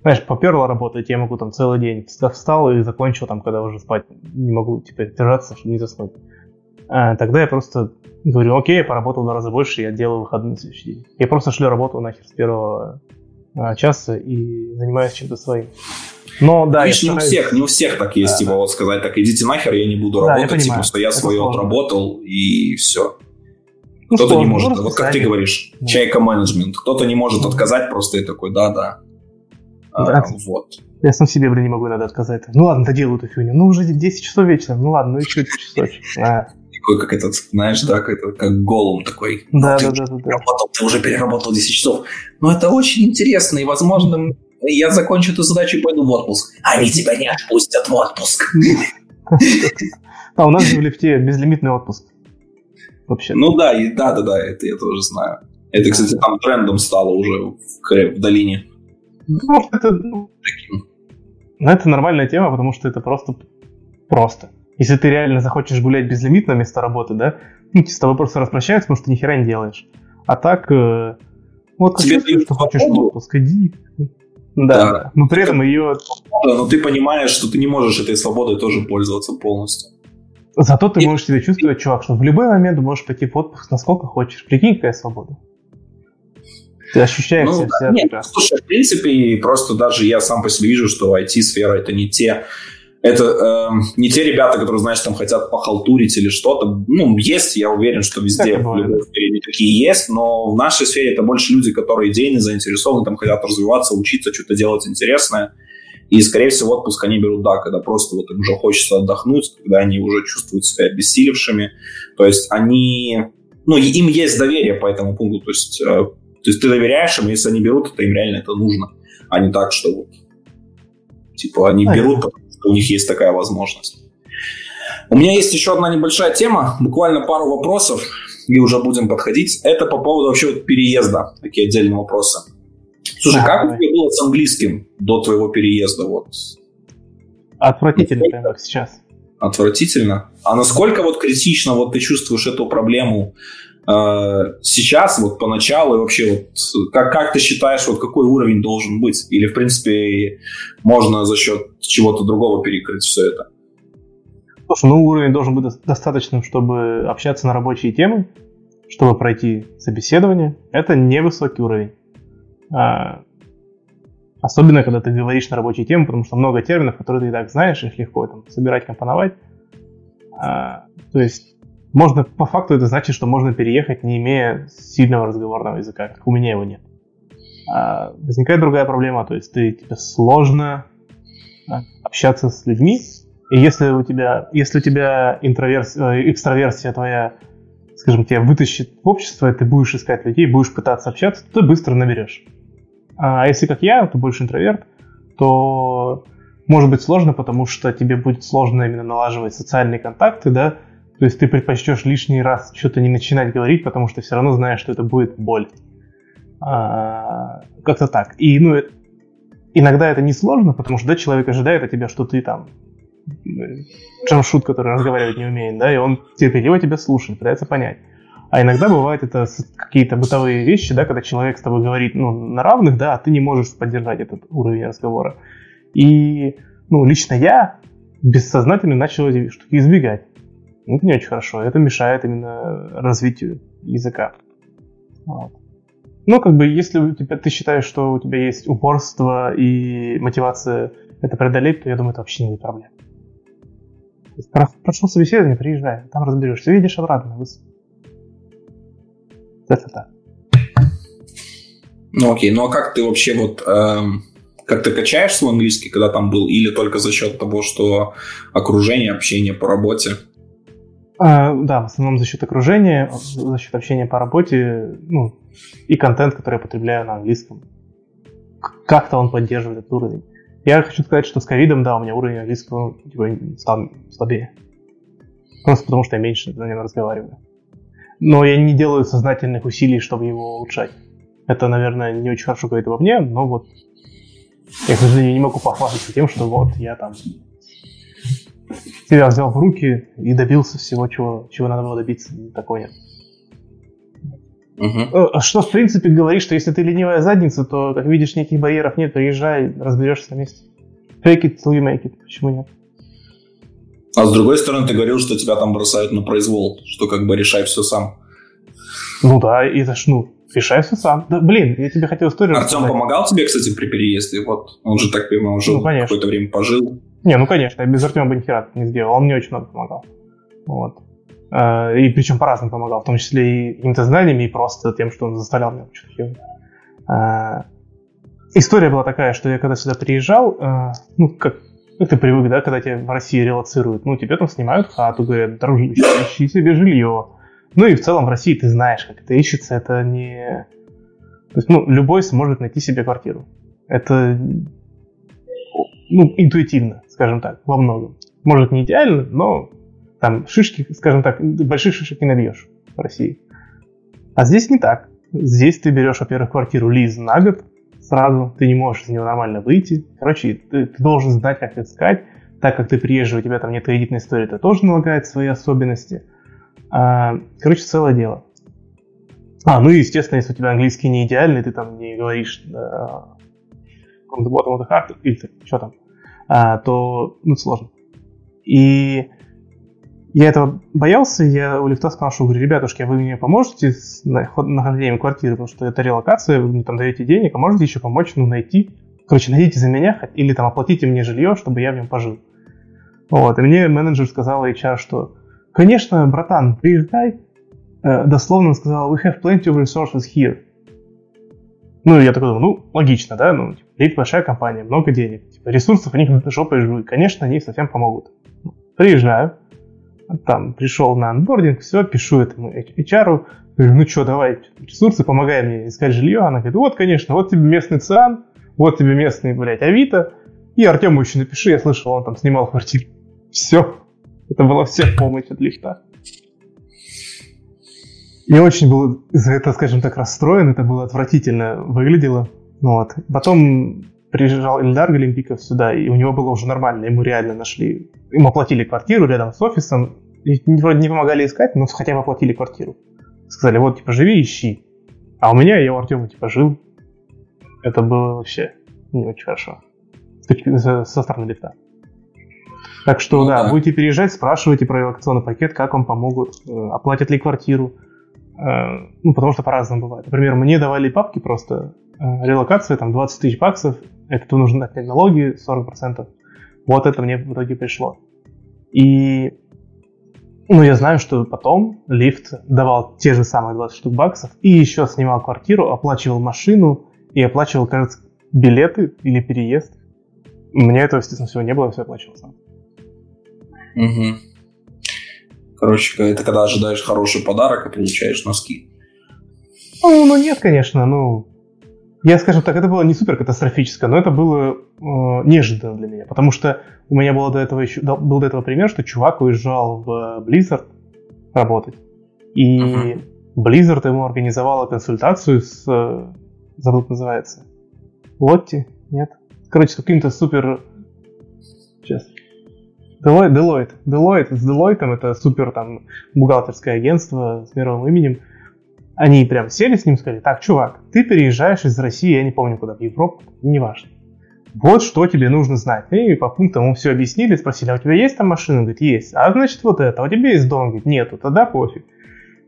знаешь, поперла работать, я могу там целый день встал и закончил там, когда уже спать не могу, типа, держаться, чтобы не заснуть. А, тогда я просто говорю, окей, я поработал в два раза больше, я делаю выходные на следующий день. Я просто шлю работу нахер с первого а, часа и занимаюсь чем-то своим. Но да, Видишь, не у всех, не у всех так есть, да, типа, да. вот сказать, так, идите нахер, я не буду да, работать, типа, что я свое сложно. отработал, и все. Ну, кто-то не может, вот как ты говоришь, да. чайка-менеджмент, кто-то не может да. отказать просто и такой, да-да. А, вот. Я сам себе, блин, не могу иногда отказать. Ну ладно, доделаю эту фигню. Ну, уже 10 часов вечера. Ну ладно, ну еще часочек. А. Такой, как этот, знаешь, да, как, как голум такой. Да, ну, да, да, да, да. Ты уже переработал 10 часов. Но это очень интересно, и, возможно, я закончу эту задачу и пойду в отпуск. Они тебя не отпустят в отпуск. А у нас же в лифте безлимитный отпуск. Вообще. Ну да, и, да, да, да, это я тоже знаю. Это, кстати, там трендом стало уже в, в долине. Ну, это, ну, ну, это нормальная тема, потому что это просто просто. Если ты реально захочешь гулять безлимитно вместо работы, да, ну, с тобой просто распрощаются, потому что ты ни хера не делаешь. А так, э, вот Тебе ты что хочешь в отпуск, иди. Да, да. но при этом ее... Да, но ты понимаешь, что ты не можешь этой свободой тоже пользоваться полностью. Зато ты можешь себя чувствовать, чувак, что в любой момент можешь пойти в отпуск насколько хочешь. Прикинь, какая свобода. Ты ощущаешь ну, себя нет, Слушай, в принципе, просто даже я сам по себе вижу, что IT-сфера это не те это э, не те ребята, которые, знаешь, там хотят похалтурить или что-то. Ну, есть, я уверен, что везде, в любой сфере такие есть, но в нашей сфере это больше люди, которые идейно заинтересованы, там хотят развиваться, учиться, что-то делать интересное. И, скорее всего, отпуск они берут, да, когда просто вот им уже хочется отдохнуть, когда они уже чувствуют себя обессилевшими. То есть они... Ну, им есть доверие по этому пункту. То есть, э, то есть ты доверяешь им, если они берут, то им реально это нужно. А не так, что вот... Типа, они а берут, потому у них есть такая возможность. У меня есть еще одна небольшая тема, буквально пару вопросов, и уже будем подходить. Это по поводу вообще вот переезда, такие отдельные вопросы. Слушай, да, как у тебя было с английским до твоего переезда? Вот? Отвратительно, прямо как сейчас. Отвратительно. А насколько вот критично вот ты чувствуешь эту проблему сейчас, вот поначалу, и вообще, вот, как, как ты считаешь, вот какой уровень должен быть? Или, в принципе, можно за счет чего-то другого перекрыть все это? Слушай, ну уровень должен быть достаточным, чтобы общаться на рабочие темы, чтобы пройти собеседование. Это невысокий уровень. А, особенно, когда ты говоришь на рабочие темы, потому что много терминов, которые ты и так знаешь, их легко там, собирать, компоновать. А, то есть можно, по факту это значит, что можно переехать, не имея сильного разговорного языка, как у меня его нет. А, возникает другая проблема, то есть ты, тебе сложно общаться с людьми, и если у тебя, если у тебя интроверсия, э, экстраверсия твоя, скажем, тебя вытащит в общество, ты будешь искать людей, будешь пытаться общаться, то ты быстро наберешь. А если как я, ты больше интроверт, то может быть сложно, потому что тебе будет сложно именно налаживать социальные контакты, да, то есть ты предпочтешь лишний раз что-то не начинать говорить, потому что все равно знаешь, что это будет боль. А, как-то так. И, ну, иногда это не сложно, потому что, да, человек ожидает от тебя, что ты там джамшут, который разговаривать не умеет, да, и он терпеливо тебя слушает, пытается понять. А иногда бывает это какие-то бытовые вещи, да, когда человек с тобой говорит ну, на равных, да, а ты не можешь поддержать этот уровень разговора. И, ну, лично я бессознательно начал эти штуки избегать. Ну, это не очень хорошо. Это мешает именно развитию языка. Вот. Ну, как бы, если у тебя, ты считаешь, что у тебя есть упорство и мотивация это преодолеть, то я думаю, это вообще не проблема. Прошел собеседование, приезжай, там разберешься. Видишь обратно. Это так. Ну окей, ну а как ты вообще вот эм, как ты качаешь свой английский, когда там был, или только за счет того, что окружение, общение по работе? А, да, в основном за счет окружения, за счет общения по работе, ну, и контент, который я потребляю на английском. Как-то он поддерживает этот уровень. Я хочу сказать, что с ковидом, да, у меня уровень английского ну, типа, стал слабее. Просто потому, что я меньше на нем разговариваю. Но я не делаю сознательных усилий, чтобы его улучшать. Это, наверное, не очень хорошо говорит обо мне, но вот я, к сожалению, не могу похвастаться тем, что вот я там себя взял в руки и добился всего, чего, чего надо было добиться. Такого нет. Угу. Что, в принципе, говорит, что если ты ленивая задница, то, как видишь, никаких барьеров нет, приезжай, разберешься на месте. Fake it till you make it. Почему нет? А с другой стороны, ты говорил, что тебя там бросают на произвол, что как бы решай все сам. Ну да, и это ж, ну, решай все сам. Да, блин, я тебе хотел историю Артем рассказать. помогал тебе, кстати, при переезде? Вот, он же так, понимаю, уже ну, какое-то время пожил. Не, ну конечно, я без Артема бы ни хера не сделал, он мне очень много помогал. Вот. А, и причем по-разному помогал, в том числе и какими-то знаниями, и просто тем, что он заставлял меня что-то делать. А, история была такая, что я когда сюда приезжал, а, ну, как, как ты привык, да, когда тебя в России релацируют, ну, тебе там снимают хату, говорят, дружище, ищи себе жилье. Ну и в целом в России ты знаешь, как это ищется, это не... То есть, ну, любой сможет найти себе квартиру. Это, ну, интуитивно, скажем так, во многом. Может, не идеально, но там шишки, скажем так, больших шишек не набьешь в России. А здесь не так. Здесь ты берешь, во-первых, квартиру лиз на год сразу, ты не можешь из нее нормально выйти. Короче, ты, ты должен знать, как искать. Так как ты приезжий, у тебя там нет кредитной истории, это тоже налагает свои особенности. А, короче, целое дело. А, ну и, естественно, если у тебя английский не идеальный, ты там не говоришь from the bottom of the heart, или что там, а, то, ну, сложно. И я этого боялся, я у лифта спрашивал, говорю, ребятушки, а вы мне поможете с нахождением квартиры, потому что это релокация, вы мне там даете денег, а можете еще помочь, ну, найти. Короче, найдите за меня или там оплатите мне жилье, чтобы я в нем пожил. Вот, и мне менеджер сказал HR, что, конечно, братан, приезжай. Э, дословно сказал, we have plenty of resources here. Ну, я такой думаю, ну, логично, да, ну, типа, большая компания, много денег, типа, ресурсов у них жопой жуй, конечно, они совсем помогут. Приезжаю, там пришел на анбординг, все, пишу этому HR, говорю, ну что, давай ресурсы, помогай мне искать жилье. Она говорит, вот, конечно, вот тебе местный ЦИАН, вот тебе местный, блядь, Авито, и Артему еще напиши, я слышал, он там снимал квартиру. Все. Это было все помощь от лифта. Я очень был за это, скажем так, расстроен, это было отвратительно выглядело. Ну вот. Потом приезжал Эльдар Галимпиков сюда, и у него было уже нормально, ему реально нашли, ему оплатили квартиру рядом с офисом, и вроде не помогали искать, но хотя бы оплатили квартиру. Сказали, вот, типа, живи, ищи. А у меня, я у Артема, типа, жил. Это было вообще не очень хорошо. Со, стороны лифта. Так что, ну, да, да, будете переезжать, спрашивайте про релокационный пакет, как вам помогут, э, оплатят ли квартиру. Э, ну, потому что по-разному бывает. Например, мне давали папки просто, релокация, там, 20 тысяч баксов, это нужно отнять налоги 40%. Вот это мне в итоге пришло. И ну, я знаю, что потом лифт давал те же самые 20 штук баксов и еще снимал квартиру, оплачивал машину и оплачивал, кажется, билеты или переезд. Меня этого, естественно, всего не было, все оплачивал сам. Угу. Короче, это когда ожидаешь хороший подарок и получаешь носки. Ну, ну нет, конечно, ну... Я, скажем так, это было не супер катастрофическое, но это было э, неожиданно для меня, потому что у меня было до этого еще, был до этого пример, что чувак уезжал в Blizzard работать, и uh-huh. Blizzard ему организовала консультацию с, забыл, как называется, Лотти, нет? Короче, с каким-то супер... Сейчас. Deloitte, Deloitte, Deloitte, с Deloitte, это супер там бухгалтерское агентство с мировым именем. Они прям сели с ним и сказали, так, чувак, ты переезжаешь из России, я не помню куда, в Европу, неважно. Вот что тебе нужно знать. И по пунктам ему все объяснили, спросили, а у тебя есть там машина? Он говорит, есть. А значит вот это, а у тебя есть дом? Он говорит, нету, тогда пофиг.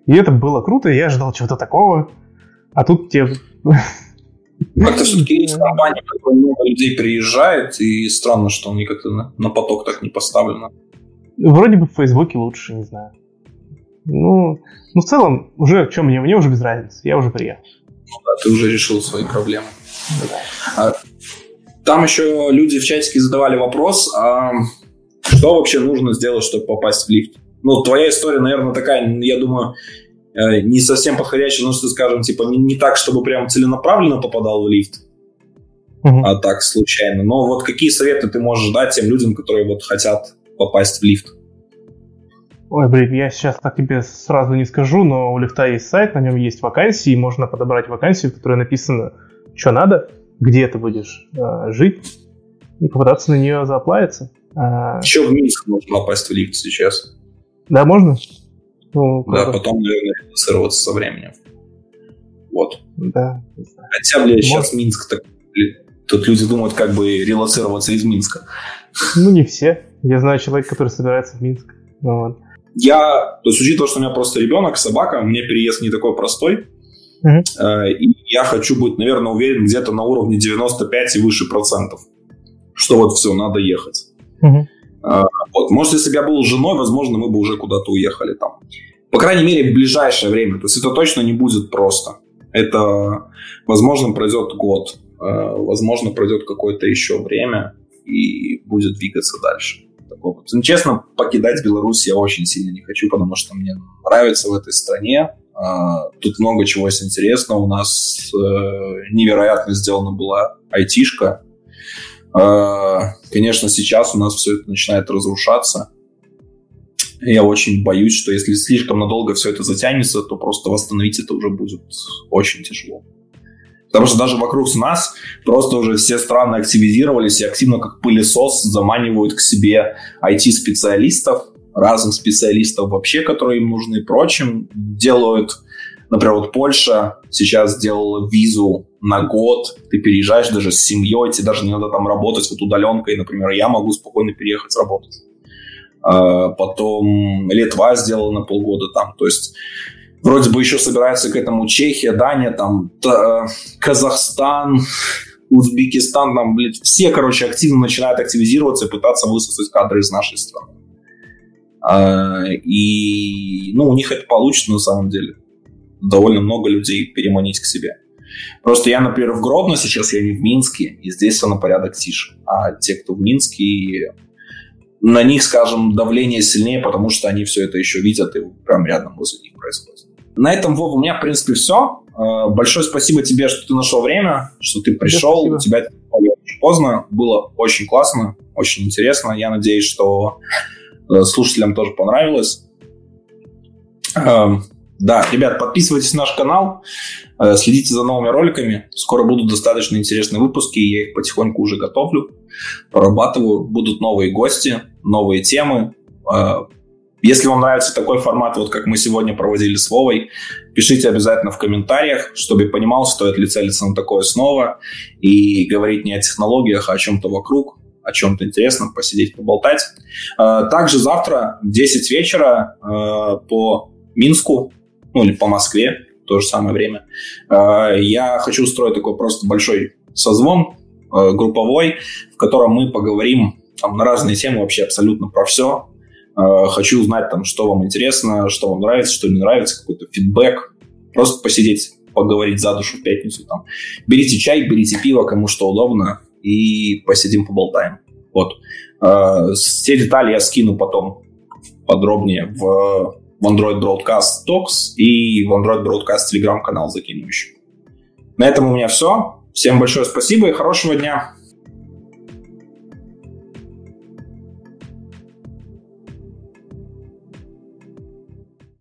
И это было круто, я ожидал чего-то такого. А тут тебе как-то все-таки есть компания, в которой много людей приезжает, и странно, что они как-то на, на поток так не поставлены. Вроде бы в Фейсбуке лучше, не знаю. Ну, ну в целом, уже чем мне, мне уже без разницы, я уже приехал. Ну да, ты уже решил свои проблемы. А, там еще люди в чатике задавали вопрос, а что вообще нужно сделать, чтобы попасть в лифт? Ну, твоя история, наверное, такая, я думаю, Э, не совсем подходящий, ну, что скажем, типа, не, не так, чтобы прям целенаправленно попадал в лифт, uh-huh. а так случайно. Но вот какие советы ты можешь дать тем людям, которые вот хотят попасть в лифт? Ой, блин, я сейчас так тебе сразу не скажу, но у лифта есть сайт, на нем есть вакансии, можно подобрать вакансию, в которой написано, что надо, где ты будешь э, жить, и попытаться на нее заплавиться. А... Еще в Минск можно попасть в лифт сейчас. Да, можно? Ну, да, потом, наверное, редуцироваться со временем. Вот. Да. Хотя, блядь, сейчас Минск так... Тут люди думают, как бы релацироваться из Минска. Ну, не все. Я знаю человека, который собирается в Минск. Ну, вот. Я, то есть, учитывая, что у меня просто ребенок, собака, мне переезд не такой простой. Uh-huh. И я хочу быть, наверное, уверен где-то на уровне 95 и выше процентов. Что вот все, надо ехать. Uh-huh. Вот. Может, если бы я был женой, возможно, мы бы уже куда-то уехали там. По крайней мере, в ближайшее время. То есть это точно не будет просто. Это, возможно, пройдет год, а, возможно, пройдет какое-то еще время и будет двигаться дальше. Такого. Ну, честно, покидать Беларусь я очень сильно не хочу, потому что мне нравится в этой стране. А, тут много чего есть интересного. У нас э, невероятно сделана была айтишка, а, конечно, сейчас у нас все это начинает разрушаться. Я очень боюсь, что если слишком надолго все это затянется, то просто восстановить это уже будет очень тяжело. Потому что даже вокруг нас просто уже все страны активизировались и активно как пылесос заманивают к себе IT-специалистов, разных специалистов вообще, которые им нужны, прочим, делают Например, вот Польша сейчас сделала визу на год, ты переезжаешь даже с семьей, тебе даже не надо там работать вот удаленкой, например, я могу спокойно переехать работать. А, потом Литва сделала на полгода там, то есть вроде бы еще собирается к этому Чехия, Дания, там Казахстан, Узбекистан, там, блядь, все, короче, активно начинают активизироваться и пытаться высосать кадры из нашей страны. А, и, ну, у них это получится на самом деле довольно много людей переманить к себе. Просто я, например, в Гродно сейчас, я не в Минске, и здесь все на порядок тише. А те, кто в Минске, на них, скажем, давление сильнее, потому что они все это еще видят, и прям рядом возле них происходит. На этом, Вова, у меня, в принципе, все. Э, большое спасибо тебе, что ты нашел время, что ты пришел. У тебя это очень поздно. Было очень классно, очень интересно. Я надеюсь, что э, слушателям тоже понравилось. Эм, да, ребят, подписывайтесь на наш канал, э, следите за новыми роликами. Скоро будут достаточно интересные выпуски, я их потихоньку уже готовлю, прорабатываю. Будут новые гости, новые темы. Если вам нравится такой формат, вот как мы сегодня проводили с Вовой, пишите обязательно в комментариях, чтобы я понимал, стоит ли целиться на такое снова и говорить не о технологиях, а о чем-то вокруг. о чем-то интересном, посидеть, поболтать. Э, также завтра в 10 вечера э, по Минску, ну или по Москве, в то же самое время, я хочу устроить такой просто большой созвон групповой, в котором мы поговорим там, на разные темы вообще абсолютно про все. Хочу узнать, там, что вам интересно, что вам нравится, что не нравится, какой-то фидбэк. Просто посидеть поговорить за душу в пятницу. Там. Берите чай, берите пиво, кому что удобно, и посидим, поболтаем. Вот. Э, все детали я скину потом подробнее в, в Android Broadcast Talks и в Android Broadcast Telegram канал закину еще. На этом у меня все. Всем большое спасибо и хорошего дня.